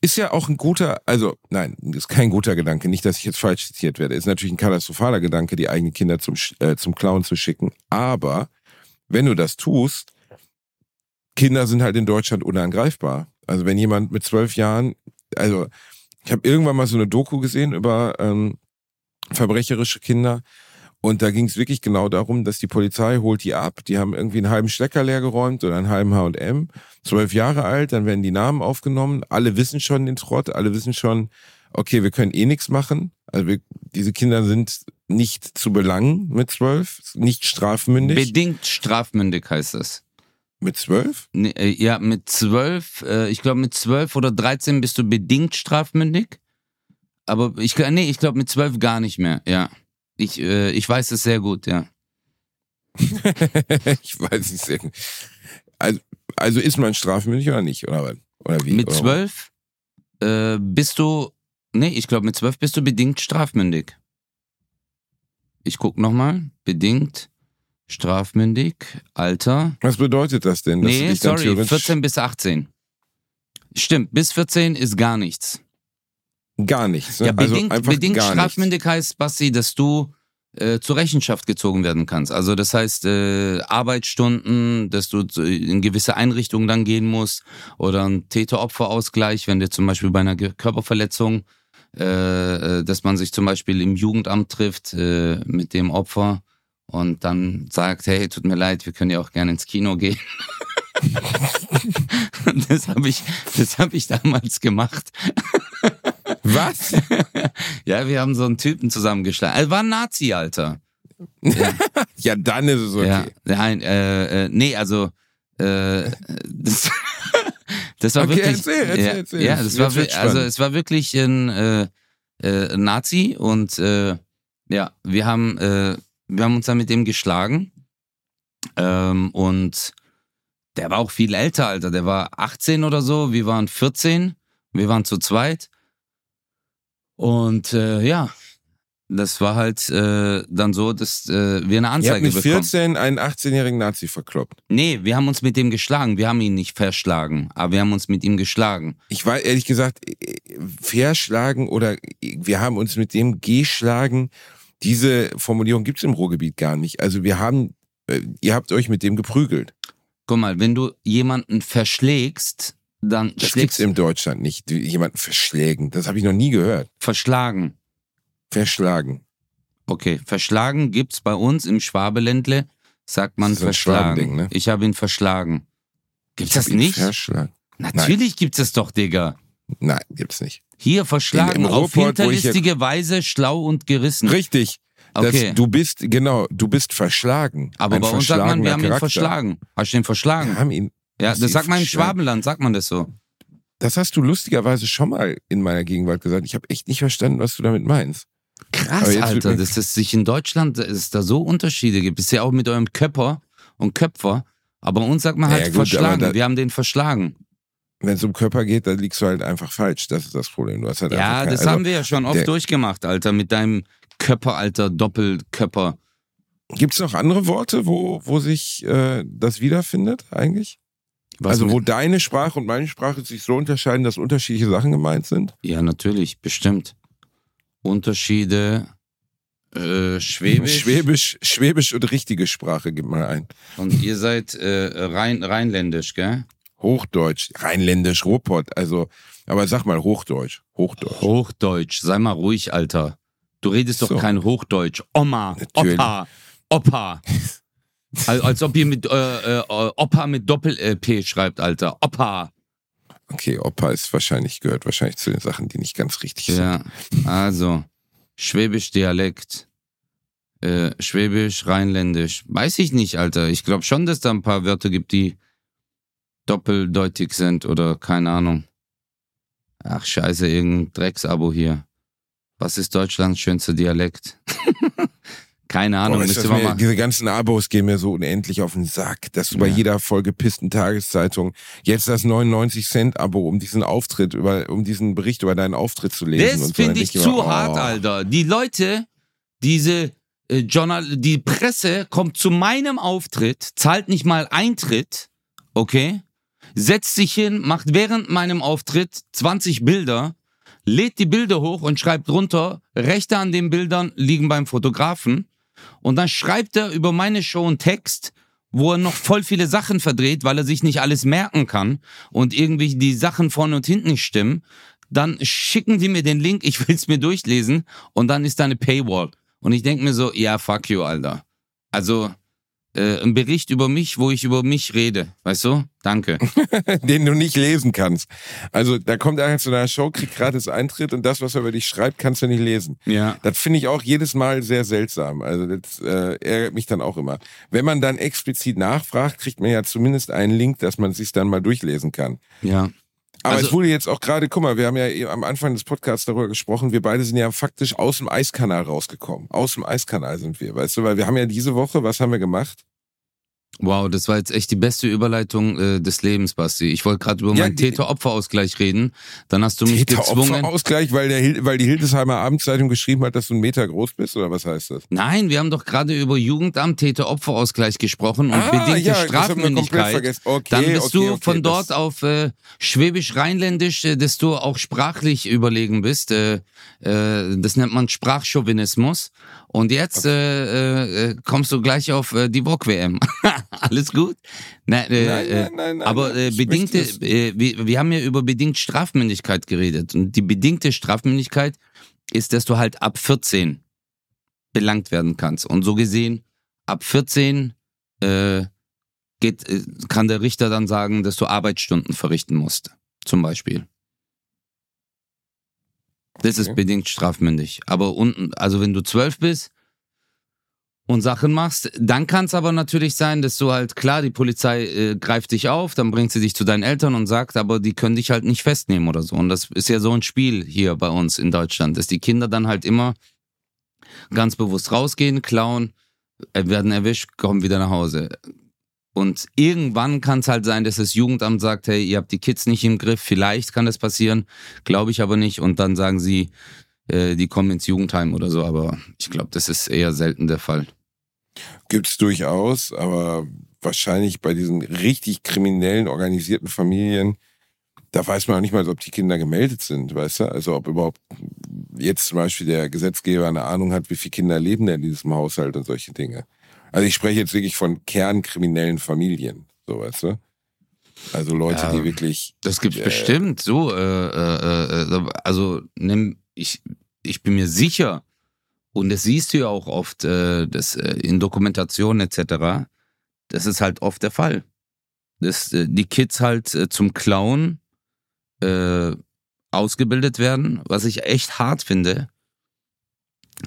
Speaker 2: ist ja auch ein guter, also nein, ist kein guter Gedanke, nicht, dass ich jetzt falsch zitiert werde, ist natürlich ein katastrophaler Gedanke, die eigenen Kinder zum, äh, zum Clown zu schicken, aber wenn du das tust, Kinder sind halt in Deutschland unangreifbar. Also wenn jemand mit zwölf Jahren, also ich habe irgendwann mal so eine Doku gesehen über ähm, verbrecherische Kinder und da ging es wirklich genau darum, dass die Polizei holt die ab, die haben irgendwie einen halben Stecker leer geräumt oder einen halben H&M, zwölf Jahre alt, dann werden die Namen aufgenommen, alle wissen schon den Trott, alle wissen schon, okay, wir können eh nichts machen, also wir, diese Kinder sind nicht zu belangen mit zwölf, nicht strafmündig.
Speaker 1: Bedingt strafmündig heißt es.
Speaker 2: mit zwölf?
Speaker 1: Nee, äh, ja, mit zwölf, äh, ich glaube mit zwölf oder 13 bist du bedingt strafmündig. Aber ich, nee, ich glaube mit zwölf gar nicht mehr, ja. Ich, äh, ich weiß es sehr gut, ja. [LAUGHS]
Speaker 2: ich weiß nicht sehr. gut. Also, also ist man strafmündig oder nicht? Oder, oder wie?
Speaker 1: Mit
Speaker 2: oder
Speaker 1: zwölf äh, bist du, nee, ich glaube mit zwölf bist du bedingt strafmündig. Ich guck nochmal, bedingt strafmündig, Alter.
Speaker 2: Was bedeutet das denn?
Speaker 1: Nee, sorry,
Speaker 2: theoretisch-
Speaker 1: 14 bis 18. Stimmt, bis 14 ist gar nichts.
Speaker 2: Gar nichts. Ne?
Speaker 1: Ja, bedingt,
Speaker 2: also
Speaker 1: bedingt strafmündig heißt, Basti, dass du äh, zur Rechenschaft gezogen werden kannst. Also das heißt äh, Arbeitsstunden, dass du in gewisse Einrichtungen dann gehen musst oder ein Täter-Opfer-Ausgleich, wenn dir zum Beispiel bei einer Körperverletzung, äh, äh, dass man sich zum Beispiel im Jugendamt trifft äh, mit dem Opfer und dann sagt, hey, tut mir leid, wir können ja auch gerne ins Kino gehen. [LAUGHS] das habe ich, das habe ich damals gemacht. [LAUGHS]
Speaker 2: Was? [LAUGHS]
Speaker 1: Ja, wir haben so einen Typen zusammengeschlagen. Er war ein Nazi, Alter. [LAUGHS]
Speaker 2: ja, dann ist es okay.
Speaker 1: Ja, nein, äh, äh, nee, also äh, das, [LAUGHS] das war
Speaker 2: Okay,
Speaker 1: wirklich.
Speaker 2: erzähl, erzähl,
Speaker 1: ja,
Speaker 2: erzähl.
Speaker 1: ja, das war
Speaker 2: wird's
Speaker 1: wir- also es war wirklich ein äh, äh, Nazi und äh, ja, wir haben äh, wir haben uns dann mit dem geschlagen ähm, und der war auch viel älter, Alter. Der war 18 oder so, wir waren 14, wir waren zu zweit und äh, ja, das war halt äh, dann so, dass äh, wir eine
Speaker 2: Ihr habt
Speaker 1: Anzeige
Speaker 2: mit
Speaker 1: bekommen.
Speaker 2: 14 einen 18-jährigen Nazi verkloppt.
Speaker 1: Nee, wir haben uns mit dem geschlagen. Wir haben ihn nicht verschlagen, aber wir haben uns mit ihm geschlagen.
Speaker 2: Ich war ehrlich gesagt, äh, verschlagen oder wir haben uns mit dem geschlagen. Diese Formulierung gibt's im Ruhrgebiet gar nicht. Also wir haben, äh, ihr habt euch mit dem geprügelt.
Speaker 1: Guck mal, wenn du jemanden verschlägst, dann
Speaker 2: Das gibt's
Speaker 1: schlägst
Speaker 2: in Deutschland nicht. Jemanden verschlägen. Das habe ich noch nie gehört.
Speaker 1: verschlagen.
Speaker 2: Verschlagen.
Speaker 1: Okay, verschlagen gibt's bei uns im Schwabeländle, sagt man
Speaker 2: Das ein
Speaker 1: verschlagen.
Speaker 2: Ne?
Speaker 1: Ich habe ihn verschlagen. Gibt's das nicht?
Speaker 2: Verschlagen.
Speaker 1: Natürlich gibt's das doch, Digga.
Speaker 2: Nein, gibt's nicht.
Speaker 1: Hier verschlagen
Speaker 2: im
Speaker 1: auf hinterlistige Weise, schlau und gerissen.
Speaker 2: Richtig. Das,
Speaker 1: Okay.
Speaker 2: du bist, genau, du bist verschlagen.
Speaker 1: Aber
Speaker 2: Ein
Speaker 1: bei uns sagt man, wir haben ihn
Speaker 2: Charakter.
Speaker 1: verschlagen. Hast du ihn
Speaker 2: Wir
Speaker 1: verschlagen?
Speaker 2: haben ihn,
Speaker 1: Ja, das sagt man im. Schwabenland, sagt man das so.
Speaker 2: das hast du lustigerweise schon mal in meiner Gegenwart gesagt. Ich habe echt nicht verstanden, was du damit meinst.
Speaker 1: Krass, Alter, dass es sich in Deutschland, es da so Unterschiede gibt. Ist ja auch mit eurem Köpper und Köpfer. Aber uns sagt man
Speaker 2: Ja,
Speaker 1: halt
Speaker 2: gut, aber
Speaker 1: verschlagen.
Speaker 2: da-
Speaker 1: Wir haben den verschlagen.
Speaker 2: Wenn es um Körper geht, dann liegst du halt einfach falsch. Das ist das Problem. Du hast halt
Speaker 1: Ja,
Speaker 2: einfach kein-
Speaker 1: das
Speaker 2: also,
Speaker 1: haben wir ja schon oft
Speaker 2: der-
Speaker 1: durchgemacht, Alter, mit deinem Köpper, Alter, Doppelköpper.
Speaker 2: Gibt's noch andere Worte, wo, wo sich äh, das wiederfindet eigentlich?
Speaker 1: Was
Speaker 2: also wo deine Sprache und meine Sprache sich so unterscheiden, dass unterschiedliche Sachen gemeint sind?
Speaker 1: Ja, natürlich, bestimmt. Unterschiede, äh, Schwäbisch.
Speaker 2: Schwäbisch, Schwäbisch und richtige Sprache, gib mal ein.
Speaker 1: Und ihr seid äh, Rhein, rheinländisch, gell?
Speaker 2: Hochdeutsch, Rheinländisch, Ruhrpott, also, aber sag mal Hochdeutsch, Hochdeutsch.
Speaker 1: Hochdeutsch, sei mal ruhig, Alter. Du redest doch
Speaker 2: So.
Speaker 1: kein Hochdeutsch. Oma,
Speaker 2: Natürlich.
Speaker 1: Opa, Opa. [LAUGHS] als, als ob ihr mit äh, äh, Opa mit Doppel-P schreibt, Alter. Opa.
Speaker 2: Okay, Opa ist wahrscheinlich, gehört wahrscheinlich zu den Sachen, die nicht ganz richtig sind.
Speaker 1: Ja, also, Schwäbisch Dialekt. Äh, Schwäbisch, Rheinländisch. Weiß ich nicht, Alter. Ich glaube schon, dass da ein paar Wörter gibt, die doppeldeutig sind oder keine Ahnung. Ach scheiße, irgendein Drecksabo hier. Was ist Deutschlands schönster Dialekt? [LAUGHS] keine Ahnung.
Speaker 2: Boah, das mir, diese ganzen Abos gehen mir so unendlich auf den Sack, dass du bei
Speaker 1: Ja.
Speaker 2: jeder Folge pissten Tageszeitung jetzt das 99 Cent Abo, um diesen Auftritt über, um diesen Bericht über deinen Auftritt zu lesen.
Speaker 1: Das
Speaker 2: und so.
Speaker 1: Finde ich
Speaker 2: mir
Speaker 1: zu
Speaker 2: immer,
Speaker 1: hart,
Speaker 2: oh.
Speaker 1: Alter. Die Leute, diese äh, Journal, die Presse kommt zu meinem Auftritt, zahlt nicht mal Eintritt, okay? Setzt sich hin, macht während meinem Auftritt 20 Bilder, lädt die Bilder hoch und schreibt drunter, Rechte an den Bildern liegen beim Fotografen. Und dann schreibt er über meine Show einen Text, wo er noch voll viele Sachen verdreht, weil er sich nicht alles merken kann und irgendwie die Sachen vorne und hinten nicht stimmen. Dann schicken die mir den Link, ich will es mir durchlesen und dann ist da eine Paywall. Und ich denke mir so, ja, fuck you, Alter. Also, äh, ein Bericht über mich, wo ich über mich rede. Weißt du? Danke. [LAUGHS]
Speaker 2: den du nicht lesen kannst. Also da kommt einer zu deiner Show, kriegt gratis Eintritt und das, was er über dich schreibt, kannst du nicht lesen.
Speaker 1: Ja.
Speaker 2: Das finde ich auch jedes Mal sehr seltsam. Also das äh, ärgert mich dann auch immer. Wenn man dann explizit nachfragt, kriegt man ja zumindest einen Link, dass man sich dann mal durchlesen kann.
Speaker 1: Ja.
Speaker 2: Aber
Speaker 1: Also-
Speaker 2: es wurde jetzt auch gerade, guck mal, wir haben ja eben am Anfang des Podcasts darüber gesprochen, wir beide sind ja faktisch aus dem Eiskanal rausgekommen. Aus dem Eiskanal sind wir, weißt du, weil wir haben ja diese Woche, was haben wir gemacht?
Speaker 1: Wow, das war jetzt echt die beste Überleitung äh, des Lebens, Basti. Ich wollte gerade über
Speaker 2: Ja,
Speaker 1: meinen Täter-Opfer-Ausgleich reden. Dann hast du mich gezwungen.
Speaker 2: Täter-Opfer-Ausgleich, weil, der, weil die Hildesheimer Abendzeitung geschrieben hat, dass du einen Meter groß bist, oder was heißt das?
Speaker 1: Nein, wir haben doch gerade über Jugendamt, Täter-Opfer-Ausgleich gesprochen und bedingte
Speaker 2: ja,
Speaker 1: Strafmündigkeit.
Speaker 2: Okay,
Speaker 1: Dann bist
Speaker 2: okay,
Speaker 1: du
Speaker 2: okay,
Speaker 1: von dort auf äh, Schwäbisch-Rheinländisch, äh, dass du auch sprachlich überlegen bist. Äh, äh, das nennt man Sprachchauvinismus. Und jetzt äh, äh, kommst du gleich auf äh, die VOG-WM. [LAUGHS] Alles gut? Nein, äh,
Speaker 2: Nein,
Speaker 1: äh,
Speaker 2: nein, nein, nein,
Speaker 1: aber
Speaker 2: nein,
Speaker 1: äh,
Speaker 2: ich
Speaker 1: bedingte, äh, wir, wir haben ja über bedingt Strafmündigkeit geredet. Und die bedingte Strafmündigkeit ist, dass du halt ab 14 belangt werden kannst. Und so gesehen, ab 14 äh, geht, äh, kann der Richter dann sagen, dass du Arbeitsstunden verrichten musst. Zum Beispiel. Das ist
Speaker 2: Okay.
Speaker 1: bedingt strafmündig. Aber unten, also wenn du zwölf bist und Sachen machst, dann kann es aber natürlich sein, dass du halt, klar, die Polizei äh, greift dich auf, dann bringt sie dich zu deinen Eltern und sagt, aber die können dich halt nicht festnehmen oder so. Und das ist ja so ein Spiel hier bei uns in Deutschland, dass die Kinder dann halt immer ganz bewusst rausgehen, klauen, äh, werden erwischt, kommen wieder nach Hause. Und irgendwann kann es halt sein, dass das Jugendamt sagt, hey, ihr habt die Kids nicht im Griff, vielleicht kann das passieren, glaube ich aber nicht. Und dann sagen sie, äh, die kommen ins Jugendheim oder so, aber ich glaube, das ist eher selten der Fall.
Speaker 2: Gibt's durchaus, aber wahrscheinlich bei diesen richtig kriminellen, organisierten Familien, da weiß man auch nicht mal, ob die Kinder gemeldet sind, weißt du? Also ob überhaupt jetzt zum Beispiel der Gesetzgeber eine Ahnung hat, wie viele Kinder leben denn in diesem Haushalt und solche Dinge. Also ich spreche jetzt wirklich von kernkriminellen Familien, so weißt du? Also Leute,
Speaker 1: Ja,
Speaker 2: die wirklich
Speaker 1: Das gibt's
Speaker 2: Äh,
Speaker 1: bestimmt. So, äh, äh, äh, also nimm, ich, ich bin mir sicher, und das siehst du ja auch oft, äh, das, äh, in Dokumentationen etc., das ist halt oft der Fall. Dass äh, die Kids halt äh, zum Klauen äh, ausgebildet werden, was ich echt hart finde.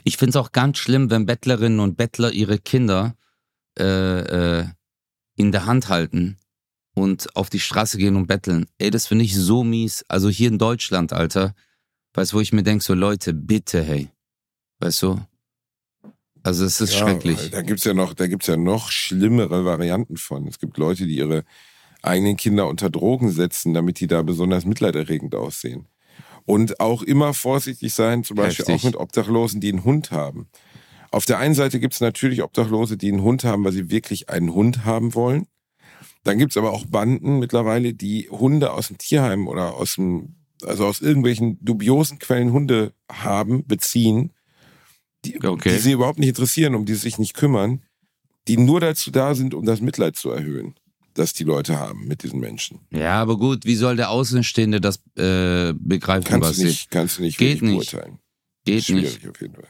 Speaker 1: Ich finde es auch ganz schlimm, wenn Bettlerinnen und Bettler ihre Kinder äh, äh, in der Hand halten und auf die Straße gehen und betteln. Ey, das finde ich so mies. Also hier in Deutschland, Alter. Weißt du, wo ich mir denke, so Leute, bitte, hey. Weißt du? Also es ist
Speaker 2: Ja,
Speaker 1: schrecklich.
Speaker 2: Da gibt's ja noch, da gibt's ja noch schlimmere Varianten von. Es gibt Leute, die ihre eigenen Kinder unter Drogen setzen, damit die da besonders mitleiderregend aussehen. Und auch immer vorsichtig sein, zum Beispiel
Speaker 1: Heftig.
Speaker 2: auch mit Obdachlosen, die einen Hund haben. Auf der einen Seite gibt's natürlich Obdachlose, die einen Hund haben, weil sie wirklich einen Hund haben wollen. Dann gibt's aber auch Banden mittlerweile, die Hunde aus dem Tierheim oder aus dem, also aus irgendwelchen dubiosen Quellen Hunde haben, beziehen, die,
Speaker 1: Okay.
Speaker 2: die sie überhaupt nicht interessieren, um die sie sich nicht kümmern, die nur dazu da sind, um das Mitleid zu erhöhen, das die Leute haben mit diesen Menschen.
Speaker 1: Ja, aber gut, wie soll der Außenstehende das äh, begreifen,
Speaker 2: Kannst
Speaker 1: was
Speaker 2: du nicht, kannst du nicht
Speaker 1: Geht nicht.
Speaker 2: beurteilen.
Speaker 1: Geht
Speaker 2: Schwierig
Speaker 1: nicht.
Speaker 2: auf jeden Fall.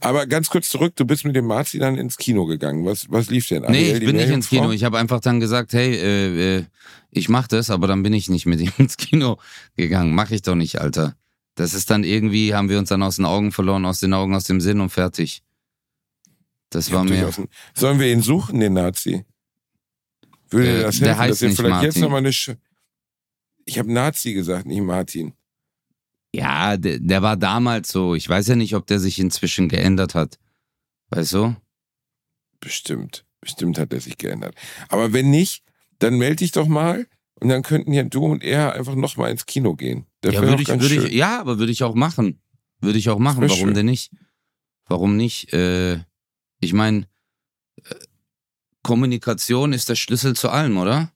Speaker 2: Aber ganz kurz zurück, du bist mit dem Marzi dann ins Kino gegangen. Was, was lief denn?
Speaker 1: Nee,
Speaker 2: Ariel,
Speaker 1: ich bin nicht ins? Kino. Ich habe einfach dann gesagt, hey, äh, äh, ich mach das, aber dann bin ich nicht mit ihm [LAUGHS] ins Kino gegangen. Mach ich doch nicht, Alter. Das ist dann irgendwie, haben wir uns dann aus den Augen verloren, aus den Augen, aus dem Sinn und fertig. Das
Speaker 2: Ich
Speaker 1: war mir.
Speaker 2: Sollen wir ihn suchen, den Nazi? Würde
Speaker 1: Äh,
Speaker 2: das
Speaker 1: der
Speaker 2: helfen,
Speaker 1: heißt
Speaker 2: dass ihr
Speaker 1: nicht
Speaker 2: vielleicht jetzt
Speaker 1: Martin.
Speaker 2: nochmal eine... Sch ich habe Nazi gesagt, nicht Martin.
Speaker 1: Ja, der, der war damals so. Ich weiß ja nicht, ob der sich inzwischen geändert hat. Weißt du?
Speaker 2: Bestimmt. Bestimmt hat er sich geändert. Aber wenn nicht, dann melde dich doch mal und dann könnten ja du und er einfach nochmal ins Kino gehen. Das
Speaker 1: ja, würde ich,
Speaker 2: ganz schön.
Speaker 1: ich, ja, aber würde ich auch machen. Würde ich auch machen. Warum
Speaker 2: schön.
Speaker 1: denn nicht? Warum nicht? Äh, ich meine, äh, Kommunikation ist der Schlüssel zu allem, oder?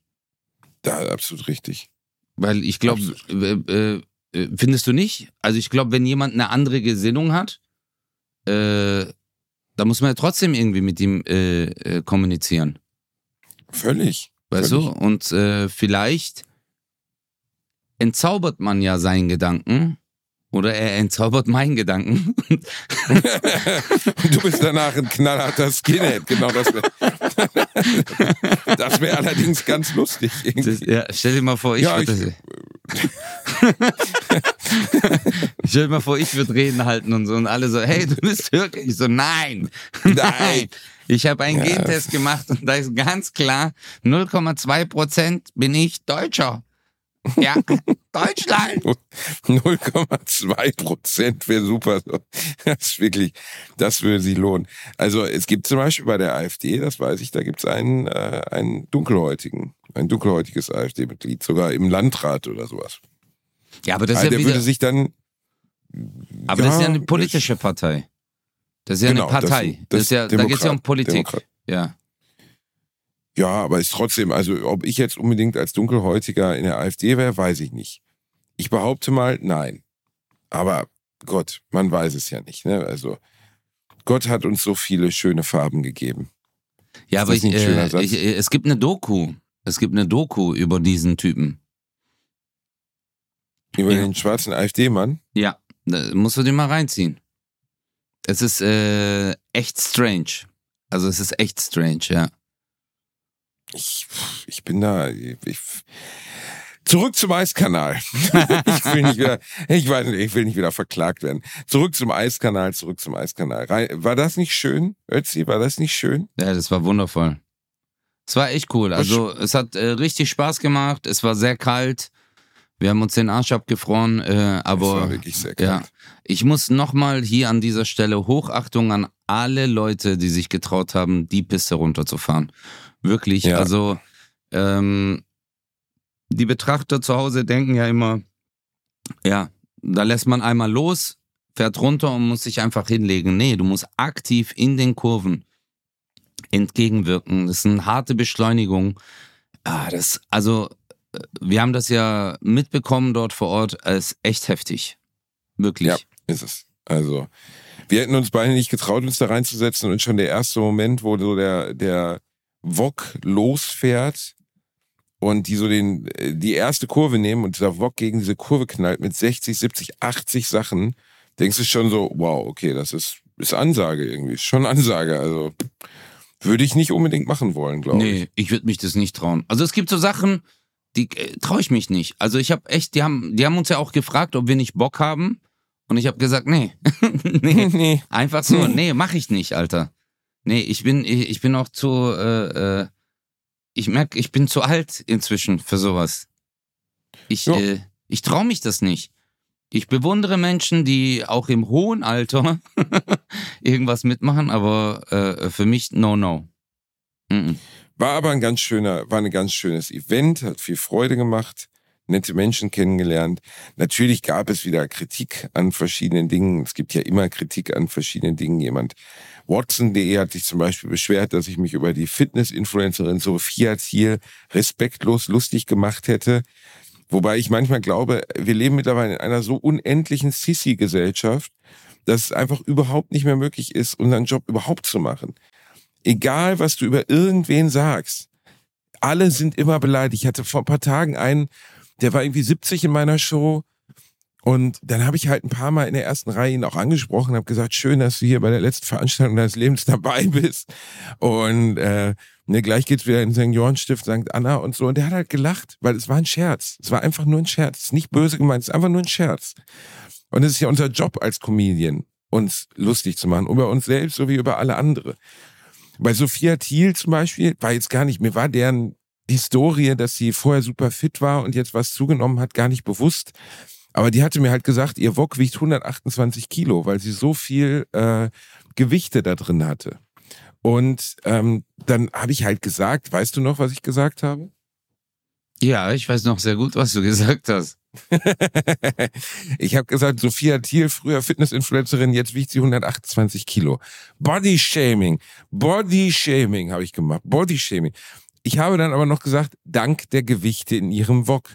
Speaker 2: Ja, absolut richtig.
Speaker 1: Weil ich glaube, äh, äh, findest du nicht? Also ich glaube, wenn jemand eine andere Gesinnung hat, äh, da muss man ja trotzdem irgendwie mit ihm äh, äh, kommunizieren.
Speaker 2: Völlig.
Speaker 1: Weißt
Speaker 2: Völlig.
Speaker 1: du? Und äh, vielleicht entzaubert man ja seinen Gedanken oder er entzaubert meinen Gedanken.
Speaker 2: Und [LAUGHS] du bist danach ein knallharter Skinhead. Genau das wäre. [LAUGHS] das wäre allerdings ganz lustig.
Speaker 1: Das, ja, stell dir mal vor, ich
Speaker 2: Ja,
Speaker 1: würde. [LAUGHS] stell dir mal vor, ich würde Reden halten und so und alle so, hey, du bist Türke. Ich so, nein,
Speaker 2: Nein.
Speaker 1: Ich habe einen
Speaker 2: Ja.
Speaker 1: Gentest gemacht und da ist ganz klar, 0,2 Prozent bin ich Deutscher. Ja, Deutschland. [LAUGHS]
Speaker 2: 0,2 Prozent wäre super. Das ist wirklich, das würde sich lohnen. Also es gibt zum Beispiel bei der AfD, das weiß ich, da gibt es einen, äh, einen dunkelhäutigen, ein dunkelhäutiges AfD-Mitglied, sogar im Landrat oder sowas.
Speaker 1: Ja, aber das
Speaker 2: Also
Speaker 1: ist ja
Speaker 2: der
Speaker 1: wieder,
Speaker 2: würde sich dann.
Speaker 1: aber das ist ja eine
Speaker 2: das-
Speaker 1: politische Partei. Das ist ja
Speaker 2: Genau,
Speaker 1: eine Partei. Das, ist ja, da geht es ja um Politik.
Speaker 2: Demokrat.
Speaker 1: Ja.
Speaker 2: Ja, aber ist trotzdem, also ob ich jetzt unbedingt als Dunkelhäutiger in der AfD wäre, weiß ich nicht. Ich behaupte mal, nein. Aber Gott, man weiß es ja nicht. Ne? Also Gott hat uns so viele schöne Farben gegeben.
Speaker 1: Ja, aber ich, äh, ich, äh, es gibt eine Doku. Es gibt eine Doku über diesen Typen.
Speaker 2: Über
Speaker 1: Ja.
Speaker 2: den schwarzen AfD-Mann.
Speaker 1: Ja, da musst du dir mal reinziehen. Es ist äh, echt strange. Also es ist echt strange, ja.
Speaker 2: Ich, ich bin da. Ich, zurück zum Eiskanal. [LAUGHS] ich will nicht wieder, ich weiß nicht, ich will nicht wieder verklagt werden. Zurück zum Eiskanal, zurück zum Eiskanal. War das nicht schön, Ötzi? War das nicht schön?
Speaker 1: Ja, das war wundervoll. Es war echt cool. Also es hat äh, richtig Spaß gemacht. Es war sehr kalt. Wir haben uns den Arsch abgefroren, äh,
Speaker 2: Das
Speaker 1: aber
Speaker 2: war wirklich sehr
Speaker 1: ja,
Speaker 2: kalt.
Speaker 1: ich muss nochmal hier an dieser Stelle Hochachtung an alle Leute, die sich getraut haben, die Piste runterzufahren. Wirklich,
Speaker 2: Ja.
Speaker 1: also ähm, die Betrachter zu Hause denken ja immer, ja, da lässt man einmal los, fährt runter und muss sich einfach hinlegen. Nee, du musst aktiv in den Kurven entgegenwirken. Das ist eine harte Beschleunigung. Ah, das, also, äh, wir haben das ja mitbekommen dort vor Ort als echt heftig. Wirklich.
Speaker 2: Ja. Ist es. Also, wir hätten uns beide nicht getraut, uns da reinzusetzen und schon der erste Moment, wo so der, der Wok losfährt und die so den, äh, die erste Kurve nehmen und dieser Wok gegen diese Kurve knallt mit 60, 70, 80 Sachen, denkst du schon so, wow, okay, das ist, ist Ansage irgendwie, ist schon Ansage, also würde ich nicht unbedingt machen wollen, glaube ich.
Speaker 1: Nee, ich würde mich das nicht trauen. Also es gibt so Sachen, die äh, traue ich mich nicht. Also ich habe echt, die haben, die haben uns ja auch gefragt, ob wir nicht Bock haben. Und ich habe gesagt, nee. [LAUGHS] nee. [LAUGHS]
Speaker 2: nee.
Speaker 1: Einfach so, [LAUGHS] nee, mach ich nicht, Alter. Nee, ich bin, ich, ich bin auch zu, äh, äh, ich merke, ich bin zu alt inzwischen für sowas. Ich,
Speaker 2: Ja.
Speaker 1: äh, ich traue mich das nicht. Ich bewundere Menschen, die auch im hohen Alter [LAUGHS] irgendwas mitmachen, aber äh, für mich no, no. Mhm.
Speaker 2: War aber ein ganz schöner, war ein ganz schönes Event, hat viel Freude gemacht, nette Menschen kennengelernt. Natürlich gab es wieder Kritik an verschiedenen Dingen. Es gibt ja immer Kritik an verschiedenen Dingen. Jemand, Watson.de hat sich zum Beispiel beschwert, dass ich mich über die Fitness-Influencerin Sophia Thiel respektlos lustig gemacht hätte. Wobei ich manchmal glaube, wir leben mittlerweile in einer so unendlichen Sissy-Gesellschaft, dass es einfach überhaupt nicht mehr möglich ist, unseren Job überhaupt zu machen. Egal, was du über irgendwen sagst, alle sind immer beleidigt. Ich hatte vor ein paar Tagen einen, der war irgendwie 70 in meiner Show. Und dann habe ich halt ein paar Mal in der ersten Reihe ihn auch angesprochen, habe gesagt, schön, dass du hier bei der letzten Veranstaltung deines Lebens dabei bist. Und äh, ne, gleich geht's wieder in Seniorenstift St. Anna und so. Und der hat halt gelacht, weil es war ein Scherz. Es war einfach nur ein Scherz. Es ist nicht böse gemeint, es ist einfach nur ein Scherz. Und es ist ja unser Job als Comedian, uns lustig zu machen, über uns selbst sowie über alle andere. Bei Sophia Thiel zum Beispiel war jetzt gar nicht, mir war deren Historie, dass sie vorher super fit war und jetzt was zugenommen hat, gar nicht bewusst. Aber die hatte mir halt gesagt, ihr Wok wiegt 128 Kilo, weil sie so viel äh, Gewichte da drin hatte. Und ähm, dann habe ich halt gesagt, weißt du noch, was ich gesagt habe?
Speaker 1: Ja, ich weiß noch sehr gut, was du gesagt hast. [LAUGHS]
Speaker 2: ich habe gesagt, Sophia Thiel, früher Fitness-Influencerin, jetzt wiegt sie 128 Kilo. Body Shaming, Body Shaming habe ich gemacht, Body Shaming. Ich habe dann aber noch gesagt, dank der Gewichte in ihrem Wok.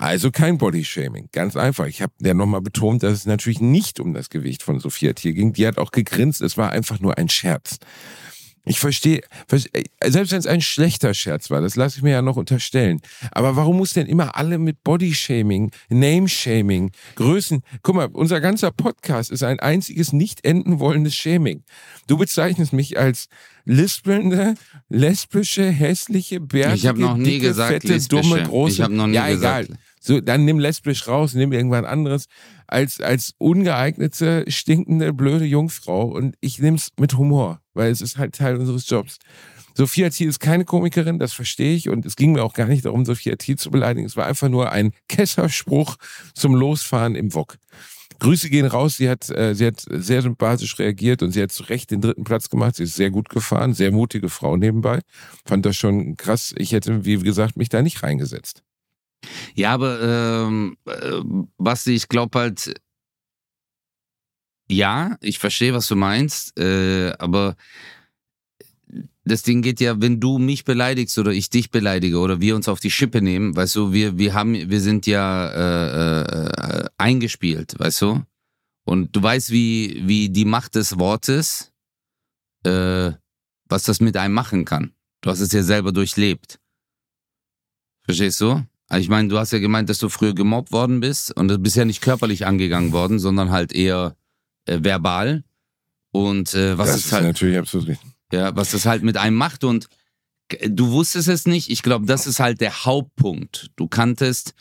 Speaker 2: Also kein Bodyshaming. Ganz einfach. Ich habe ja nochmal betont, dass es natürlich nicht um das Gewicht von Sophia Thiel ging. Die hat auch gegrinst. Es war einfach nur ein Scherz. Ich verstehe, äh, selbst wenn es ein schlechter Scherz war, das lasse ich mir ja noch unterstellen. Aber warum muss denn immer alle mit Bodyshaming, Nameshaming, Größen? Guck mal, unser ganzer Podcast ist ein einziges nicht enden wollendes Shaming. Du bezeichnest mich als lispelnde, lesbische, hässliche, bärtige,
Speaker 1: ich noch nie
Speaker 2: dicke,
Speaker 1: gesagt,
Speaker 2: fette,
Speaker 1: lesbische.
Speaker 2: dumme, große.
Speaker 1: Ich habe noch nie
Speaker 2: ja,
Speaker 1: gesagt.
Speaker 2: egal. So, dann nimm lesbisch raus, nimm irgendwas anderes als, als ungeeignete, stinkende, blöde Jungfrau. Und ich nehm's mit Humor, weil es ist halt Teil unseres Jobs. Sophia Thiel ist keine Komikerin, das verstehe ich. Und es ging mir auch gar nicht darum, Sophia Thiel zu beleidigen. Es war einfach nur ein Kesserspruch zum Losfahren im Wok. Grüße gehen raus. Sie hat, äh, sie hat sehr sympathisch reagiert und sie hat zu Recht den dritten Platz gemacht. Sie ist sehr gut gefahren, sehr mutige Frau nebenbei. Fand das schon krass. Ich hätte, wie gesagt, mich da nicht reingesetzt.
Speaker 1: Ja, aber ähm, äh, Basti, ich glaube halt, ja, ich verstehe, was du meinst, äh, aber das Ding geht ja, wenn du mich beleidigst oder ich dich beleidige oder wir uns auf die Schippe nehmen, weißt du, wir, wir haben, wir sind ja äh, äh, eingespielt, weißt du? Und du weißt, wie, wie die Macht des Wortes, äh, was das mit einem machen kann. Du hast es ja selber durchlebt. Verstehst du? Ich meine, du hast ja gemeint, dass du früher gemobbt worden bist und du bist ja nicht körperlich angegangen worden, sondern halt eher äh, verbal. Und äh, was
Speaker 2: das
Speaker 1: ist
Speaker 2: ist
Speaker 1: halt,
Speaker 2: natürlich absolut richtig.
Speaker 1: ja, was das halt mit einem macht und du wusstest es nicht. Ich glaube, das ist halt der Hauptpunkt. Du kanntest,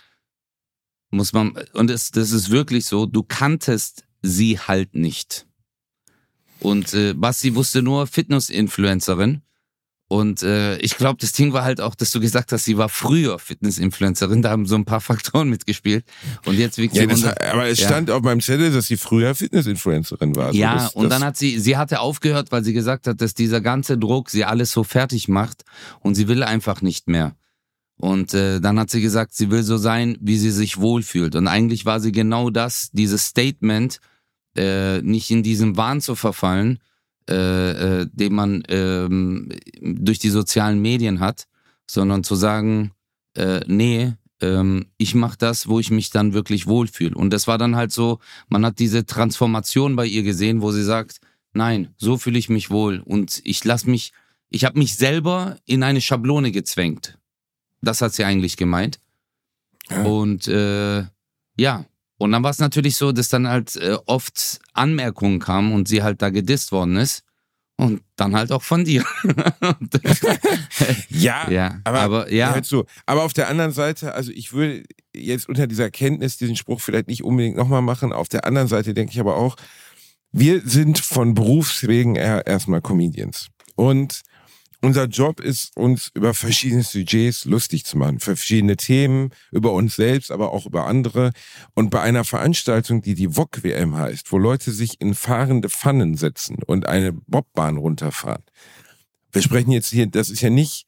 Speaker 1: muss man, und das, das ist wirklich so, du kanntest sie halt nicht. Und äh, Basti wusste nur Fitness-Influencerin. Und äh, ich glaube, das Ding war halt auch, dass du gesagt hast, sie war früher Fitness-Influencerin. Da haben so ein paar [LAUGHS] Faktoren mitgespielt. Und jetzt wiegt
Speaker 2: Ja,
Speaker 1: sie
Speaker 2: das, aber es
Speaker 1: Ja.
Speaker 2: stand auf meinem Zettel, dass sie früher Fitness-Influencerin war. Also
Speaker 1: Ja,
Speaker 2: das,
Speaker 1: und
Speaker 2: das,
Speaker 1: dann hat sie, sie hatte aufgehört, weil sie gesagt hat, dass dieser ganze Druck sie alles so fertig macht und sie will einfach nicht mehr. Und äh, dann hat sie gesagt, sie will so sein, wie sie sich wohlfühlt. Und eigentlich war sie genau das, dieses Statement, äh, nicht in diesen Wahn zu verfallen, äh, äh, den man ähm, durch die sozialen Medien hat, sondern zu sagen, äh, nee, ähm, ich mache das, wo ich mich dann wirklich wohlfühle. Und das war dann halt so, man hat diese Transformation bei ihr gesehen, wo sie sagt, nein, so fühle ich mich wohl und ich lass mich, ich habe mich selber in eine Schablone gezwängt. Das hat sie eigentlich gemeint.
Speaker 2: Ja.
Speaker 1: Und äh, ja, und dann war es natürlich so, dass dann halt äh, oft Anmerkungen kamen und sie halt da gedisst worden ist. Und dann halt auch von dir. [LAUGHS]
Speaker 2: Ja, [LAUGHS]
Speaker 1: ja,
Speaker 2: aber,
Speaker 1: aber ja.
Speaker 2: hör zu. aber auf der anderen Seite, also ich würde jetzt unter dieser Kenntnis diesen Spruch vielleicht nicht unbedingt nochmal machen. Auf der anderen Seite denke ich aber auch, wir sind von Berufswegen erstmal Comedians. Und unser Job ist, uns über verschiedene Sujets lustig zu machen, für verschiedene Themen, über uns selbst, aber auch über andere. Und bei einer Veranstaltung, die die VOG-WM heißt, wo Leute sich in fahrende Pfannen setzen und eine Bobbahn runterfahren. Wir sprechen jetzt hier, das ist ja nicht,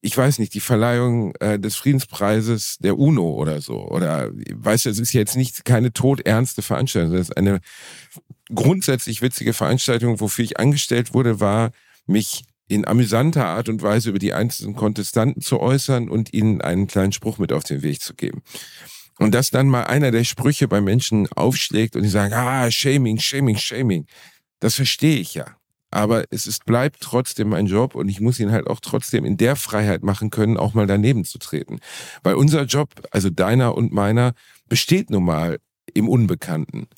Speaker 2: ich weiß nicht, die Verleihung äh, des Friedenspreises der UNO oder so. Oder, weißt du, es ist jetzt nicht keine todernste Veranstaltung. Das ist eine grundsätzlich witzige Veranstaltung, wofür ich angestellt wurde, war, mich in amüsanter Art und Weise über die einzelnen Kontestanten zu äußern und ihnen einen kleinen Spruch mit auf den Weg zu geben. Und dass dann mal einer der Sprüche bei Menschen aufschlägt und die sagen, ah, Shaming, Shaming, Shaming, das verstehe ich ja. Aber es ist, bleibt trotzdem mein Job und ich muss ihn halt auch trotzdem in der Freiheit machen können, auch mal daneben zu treten. Weil unser Job, also deiner und meiner, besteht nun mal im Unbekannten.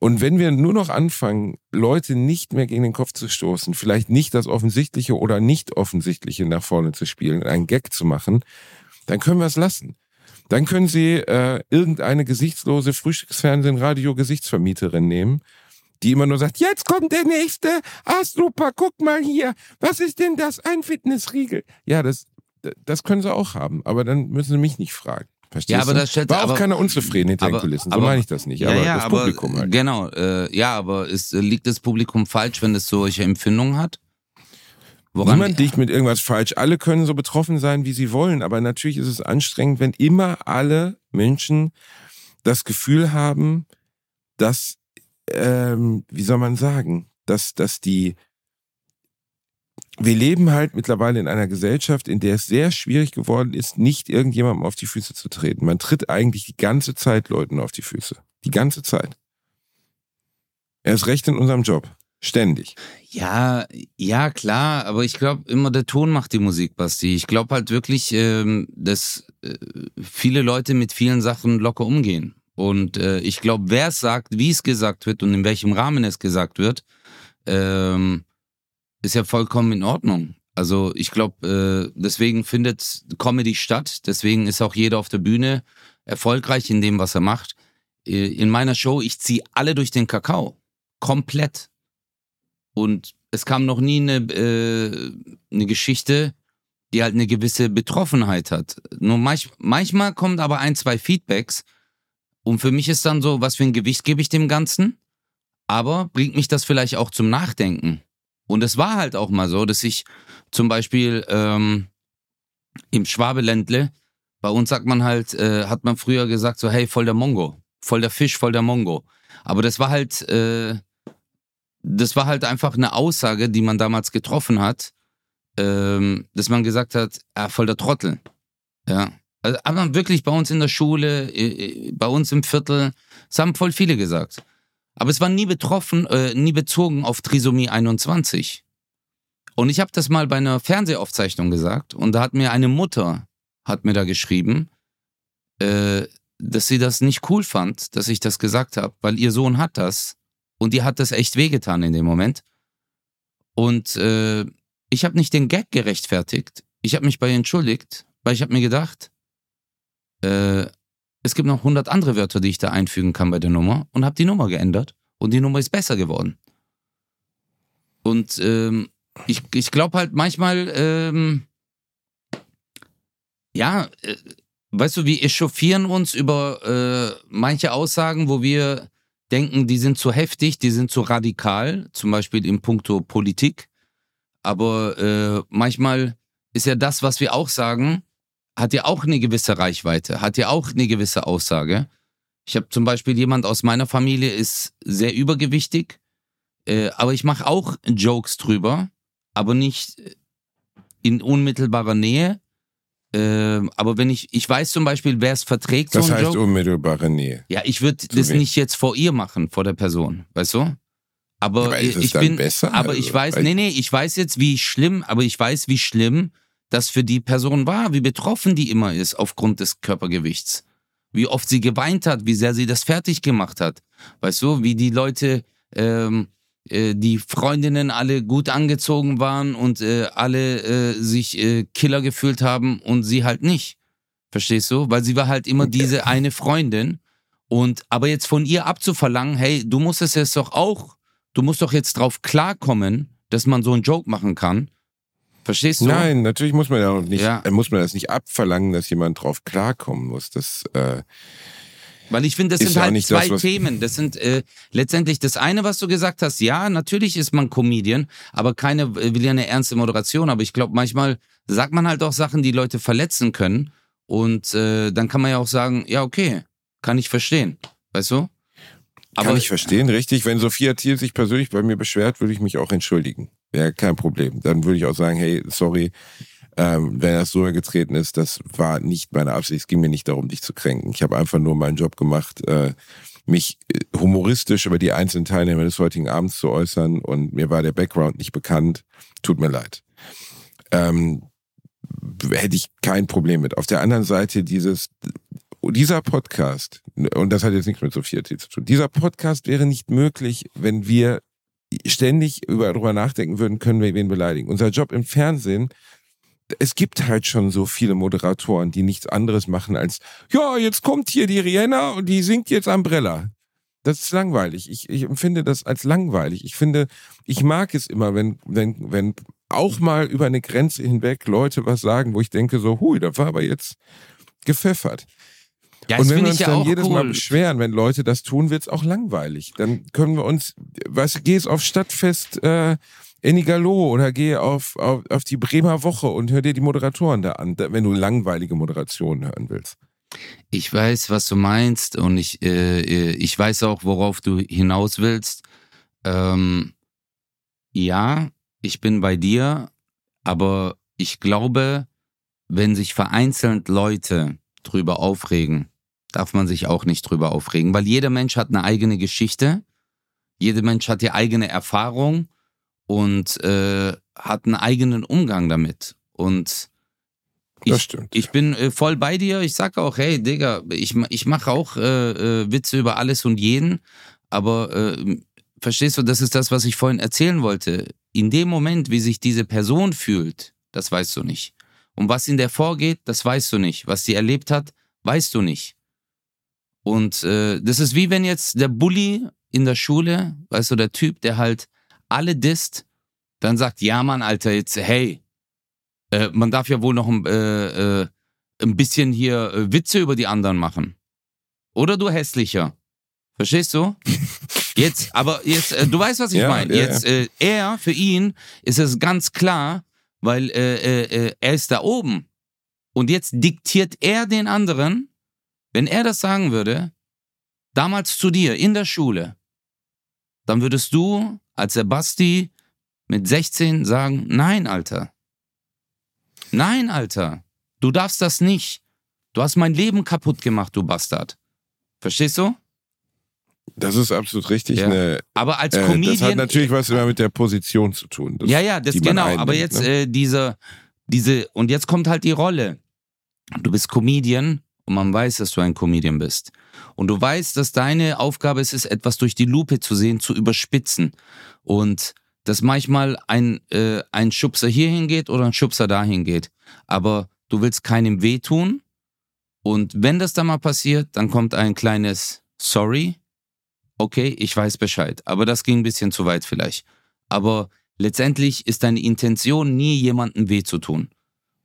Speaker 2: Und wenn wir nur noch anfangen, Leute nicht mehr gegen den Kopf zu stoßen, vielleicht nicht das Offensichtliche oder nicht Offensichtliche nach vorne zu spielen, einen Gag zu machen, dann können wir es lassen. Dann können Sie äh, irgendeine gesichtslose Frühstücksfernsehen, Radio, Gesichtsvermieterin nehmen, die immer nur sagt, jetzt kommt der nächste, ah super, guck mal hier, was ist denn das, ein Fitnessriegel? Ja, das das können sie auch haben, aber dann müssen sie mich nicht fragen. Verstehst
Speaker 1: Ja, aber
Speaker 2: du?
Speaker 1: das stellt-
Speaker 2: War auch
Speaker 1: aber-
Speaker 2: keiner unzufrieden hinter den
Speaker 1: aber-
Speaker 2: Kulissen. So
Speaker 1: aber-
Speaker 2: meine ich das nicht.
Speaker 1: Ja,
Speaker 2: aber
Speaker 1: ja,
Speaker 2: das Publikum halt.
Speaker 1: Genau, äh, ja, aber ist, äh, liegt das Publikum falsch, wenn es solche Empfindungen hat? Woran,
Speaker 2: Niemand liegt mit irgendwas falsch. Alle können so betroffen sein, wie sie wollen. Aber natürlich ist es anstrengend, wenn immer alle Menschen das Gefühl haben, dass, ähm, wie soll man sagen, dass, dass die, wir leben halt mittlerweile in einer Gesellschaft, in der es sehr schwierig geworden ist, nicht irgendjemandem auf die Füße zu treten. Man tritt eigentlich die ganze Zeit Leuten auf die Füße. Die ganze Zeit. Erst recht in unserem Job. Ständig.
Speaker 1: Ja, ja, klar, aber ich glaube immer der Ton macht die Musik, Basti. Ich glaube halt wirklich, ähm, dass äh, viele Leute mit vielen Sachen locker umgehen. Und äh, ich glaube, wer es sagt, wie es gesagt wird und in welchem Rahmen es gesagt wird, ähm, ist ja vollkommen in Ordnung. Also ich glaube, äh, deswegen findet Comedy statt. Deswegen ist auch jeder auf der Bühne erfolgreich in dem, was er macht. Äh, In meiner Show, ich ziehe alle durch den Kakao. Komplett. Und es kam noch nie eine, äh, eine Geschichte, die halt eine gewisse Betroffenheit hat. Nur manch, manchmal kommt aber ein, zwei Feedbacks. Und für mich ist dann so, was für ein Gewicht gebe ich dem Ganzen? Aber bringt mich das vielleicht auch zum Nachdenken? Und es war halt auch mal so, dass ich zum Beispiel ähm, im Schwabeländle, bei uns sagt man halt, äh, hat man früher gesagt, so, hey, voll der Mongo, voll der Fisch, voll der Mongo. Aber das war halt, äh, das war halt einfach eine Aussage, die man damals getroffen hat, ähm, dass man gesagt hat, ah, voll der Trottel. Ja. Also, aber wirklich bei uns in der Schule, bei uns im Viertel, das haben voll viele gesagt. Aber es war nie betroffen, äh, nie bezogen auf Trisomie 21. Und ich habe das mal bei einer Fernsehaufzeichnung gesagt und da hat mir eine Mutter, hat mir da geschrieben, äh, dass sie das nicht cool fand, dass ich das gesagt habe, weil ihr Sohn hat das und ihr hat das echt wehgetan in dem Moment. Und äh, ich habe nicht den Gag gerechtfertigt. Ich habe mich bei ihr entschuldigt, weil ich habe mir gedacht, äh, es gibt noch 100 andere Wörter, die ich da einfügen kann bei der Nummer und habe die Nummer geändert und die Nummer ist besser geworden. Und ähm, ich, ich glaube halt manchmal, ähm, ja, äh, weißt du, wir echauffieren uns über äh, manche Aussagen, wo wir denken, die sind zu heftig, die sind zu radikal, zum Beispiel im Punkto Politik. Aber äh, manchmal ist ja das, was wir auch sagen, hat ja auch eine gewisse Reichweite, hat ja auch eine gewisse Aussage. Ich habe zum Beispiel jemand aus meiner Familie, ist sehr übergewichtig, äh, aber ich mache auch Jokes drüber, aber nicht in unmittelbarer Nähe. Äh, aber wenn ich, ich weiß zum Beispiel, wer es verträgt,
Speaker 2: Das
Speaker 1: so
Speaker 2: heißt
Speaker 1: Joke.
Speaker 2: unmittelbare Nähe.
Speaker 1: Ja, ich würde das
Speaker 2: wem?
Speaker 1: nicht jetzt vor ihr machen, vor der Person, weißt du? Aber,
Speaker 2: Aber
Speaker 1: ich bin,
Speaker 2: besser?
Speaker 1: aber
Speaker 2: Also,
Speaker 1: ich weiß, nee, nee, ich weiß jetzt, wie schlimm, aber ich weiß, wie schlimm das für die Person war, wie betroffen die immer ist aufgrund des Körpergewichts. Wie oft sie geweint hat, wie sehr sie das fertig gemacht hat. Weißt du, wie die Leute, ähm, äh, die Freundinnen alle gut angezogen waren und äh, alle äh, sich äh, Killer gefühlt haben und sie halt nicht. Verstehst du? Weil sie war halt immer diese eine Freundin. Und aber jetzt von ihr abzuverlangen, hey, du musst es jetzt doch auch, du musst doch jetzt drauf klarkommen, dass man so einen Joke machen kann. Verstehst du?
Speaker 2: Nein, natürlich muss man ja auch nicht,
Speaker 1: Ja.
Speaker 2: äh, muss man das nicht abverlangen, dass jemand drauf klarkommen muss. Das, äh,
Speaker 1: Weil ich finde, das sind halt
Speaker 2: nicht
Speaker 1: zwei
Speaker 2: das,
Speaker 1: Themen. Das sind äh, letztendlich das eine, was du gesagt hast. Ja, natürlich ist man Comedian, aber keine äh, will ja eine ernste Moderation. Aber ich glaube, manchmal sagt man halt auch Sachen, die Leute verletzen können. Und äh, dann kann man ja auch sagen, ja, okay, kann ich verstehen. Weißt du?
Speaker 2: kann ich verstehen, richtig. Wenn Sophia Thiel sich persönlich bei mir beschwert, würde ich mich auch entschuldigen. Wäre kein Problem. Dann würde ich auch sagen, hey, sorry, ähm, wenn das so getreten ist, das war nicht meine Absicht. Es ging mir nicht darum, dich zu kränken. Ich habe einfach nur meinen Job gemacht, äh, mich äh, humoristisch über die einzelnen Teilnehmer des heutigen Abends zu äußern und mir war der Background nicht bekannt. Tut mir leid. Ähm, hätte ich kein Problem mit. Auf der anderen Seite dieses, dieser Podcast, und das hat jetzt nichts mit Sophia Thiel zu tun, dieser Podcast wäre nicht möglich, wenn wir ständig über, darüber nachdenken würden, können wir wen beleidigen. Unser Job im Fernsehen, es gibt halt schon so viele Moderatoren, die nichts anderes machen als, ja, jetzt kommt hier die Rihanna und die singt jetzt Umbrella. Das ist langweilig. Ich, ich empfinde das als langweilig. Ich finde, ich mag es immer, wenn, wenn, wenn auch mal über eine Grenze hinweg Leute was sagen, wo ich denke so, hui, da war aber jetzt gepfeffert.
Speaker 1: Ja,
Speaker 2: und wenn wir uns
Speaker 1: ja
Speaker 2: dann jedes Mal
Speaker 1: cool.
Speaker 2: beschweren, wenn Leute das tun, wird's auch langweilig. Dann können wir uns, weißt du, gehst auf Stadtfest äh, Enigalo oder geh auf, auf, auf die Bremer Woche und hör dir die Moderatoren da an, wenn du langweilige Moderationen hören willst.
Speaker 1: Ich weiß, was du meinst und ich, äh, äh, ich weiß auch, worauf du hinaus willst. Ähm, ja, ich bin bei dir, aber ich glaube, wenn sich vereinzelt Leute drüber aufregen, darf man sich auch nicht drüber aufregen, weil jeder Mensch hat eine eigene Geschichte, jeder Mensch hat die eigene Erfahrung und äh, hat einen eigenen Umgang damit. Und ich, ich bin äh, voll bei dir. Ich sag auch, hey, Digga, ich, ich mache auch äh, äh, Witze über alles und jeden. Aber äh, verstehst du, das ist das, was ich vorhin erzählen wollte. In dem Moment, wie sich diese Person fühlt, das weißt du nicht. Und was in der vorgeht, das weißt du nicht. Was sie erlebt hat, weißt du nicht. Und äh, das ist wie wenn jetzt der Bully in der Schule, weißt du, der Typ, der halt alle disst, dann sagt, ja Mann, Alter, jetzt, hey, äh, man darf ja wohl noch ein, äh, äh, ein bisschen hier äh, Witze über die anderen machen. Oder du hässlicher. Verstehst du? [LAUGHS] Jetzt, aber jetzt, äh, du weißt, was ich
Speaker 2: Ja,
Speaker 1: meine.
Speaker 2: ja,
Speaker 1: Jetzt, äh, er, für ihn ist es ganz klar, weil äh, äh, er ist da oben. Und jetzt diktiert er den anderen, wenn er das sagen würde, damals zu dir in der Schule, dann würdest du als der Basti mit 16 sagen, nein, Alter. Nein, Alter. Du darfst das nicht. Du hast mein Leben kaputt gemacht, du Bastard. Verstehst du?
Speaker 2: Das ist absolut richtig.
Speaker 1: Ja.
Speaker 2: Eine,
Speaker 1: Aber als
Speaker 2: äh,
Speaker 1: Comedian.
Speaker 2: das hat natürlich was immer mit der Position zu tun. Das,
Speaker 1: ja, ja, das genau.
Speaker 2: einnimmt,
Speaker 1: aber jetzt
Speaker 2: ne?
Speaker 1: äh, diese, diese, und jetzt kommt halt die Rolle. Du bist Comedian und man weiß, dass du ein Comedian bist. Und du weißt, dass deine Aufgabe es ist, etwas durch die Lupe zu sehen, zu überspitzen. Und dass manchmal ein, äh, ein Schubser hierhin geht oder ein Schubser dahin geht. Aber du willst keinem wehtun. Und wenn das dann mal passiert, dann kommt ein kleines Sorry. Okay, ich weiß Bescheid. Aber das ging ein bisschen zu weit vielleicht. Aber letztendlich ist deine Intention nie, jemandem weh zu tun.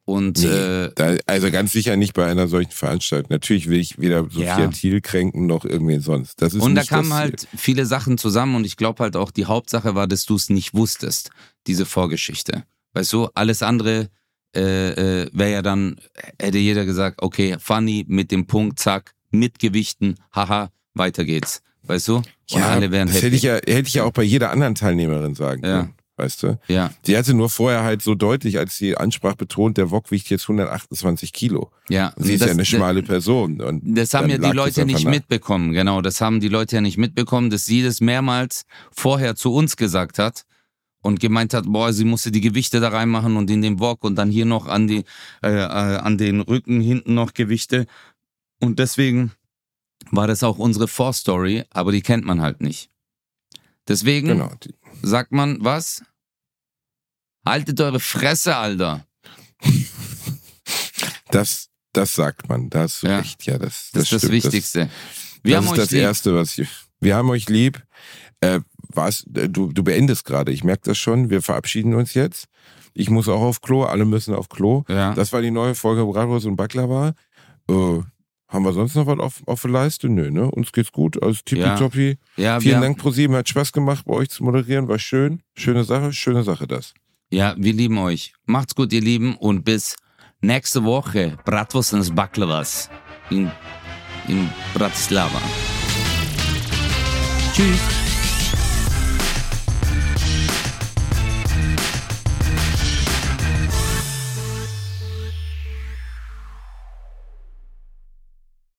Speaker 1: Und
Speaker 2: Nee,
Speaker 1: äh,
Speaker 2: da, also ganz sicher nicht bei einer solchen Veranstaltung. Natürlich will ich weder Sophia
Speaker 1: Ja.
Speaker 2: Thiel kränken noch irgendwen sonst. Das ist
Speaker 1: und da kamen halt viele Sachen zusammen und ich glaube halt auch, die Hauptsache war, dass du es nicht wusstest, diese Vorgeschichte. Weißt du, alles andere äh, äh, wäre ja dann, hätte jeder gesagt, okay, funny, mit dem Punkt, zack, mit Gewichten, haha, weiter geht's. Weißt du? Und
Speaker 2: Ja,
Speaker 1: alle wären
Speaker 2: das
Speaker 1: happy.
Speaker 2: hätte ich, ja, hätte ich ja auch bei jeder anderen Teilnehmerin sagen
Speaker 1: Ja.
Speaker 2: können. Weißt du?
Speaker 1: ja,
Speaker 2: Sie hatte nur vorher halt so deutlich, als sie ansprach, betont, der Wok wiegt jetzt 128 Kilo.
Speaker 1: ja.
Speaker 2: Und sie ist
Speaker 1: Das-
Speaker 2: ja eine schmale Person. Und
Speaker 1: Das haben ja die
Speaker 2: das
Speaker 1: Leute nicht
Speaker 2: nach.
Speaker 1: mitbekommen, genau. Das haben die Leute ja nicht mitbekommen, dass sie das mehrmals vorher zu uns gesagt hat und gemeint hat, boah, sie musste die Gewichte da reinmachen und in den Wok und dann hier noch an die, äh, äh, an den Rücken hinten noch Gewichte. Und deswegen war das auch unsere Vorstory, aber die kennt man halt nicht. Deswegen
Speaker 2: Genau. Die,
Speaker 1: sagt man, was? Haltet eure Fresse, Alter.
Speaker 2: das, das sagt man. Da hast du
Speaker 1: Ja.
Speaker 2: recht. Ja, das,
Speaker 1: Das, ist das
Speaker 2: stimmt.
Speaker 1: Wichtigste. Wir
Speaker 2: das
Speaker 1: haben
Speaker 2: ist
Speaker 1: euch
Speaker 2: das
Speaker 1: lieb.
Speaker 2: Erste, was ich. Wir haben euch lieb. Äh, was, äh, du, du beendest gerade. Ich merke das schon. Wir verabschieden uns jetzt. Ich muss auch auf Klo. Alle müssen auf Klo.
Speaker 1: Ja.
Speaker 2: Das war die neue Folge Bratwurst und Baklava. Äh, haben wir sonst noch was auf, auf der Leiste? Nö, ne? Uns geht's gut. Also tippitoppi.
Speaker 1: ja,
Speaker 2: Vielen
Speaker 1: wir,
Speaker 2: Dank, ProSieben. Hat Spaß gemacht, bei euch zu moderieren. War schön. Schöne Sache. Schöne Sache, das.
Speaker 1: Ja, wir lieben euch. Macht's gut, ihr Lieben, und bis nächste Woche. Bratwurst und Baklavas in, in Bratislava. Tschüss.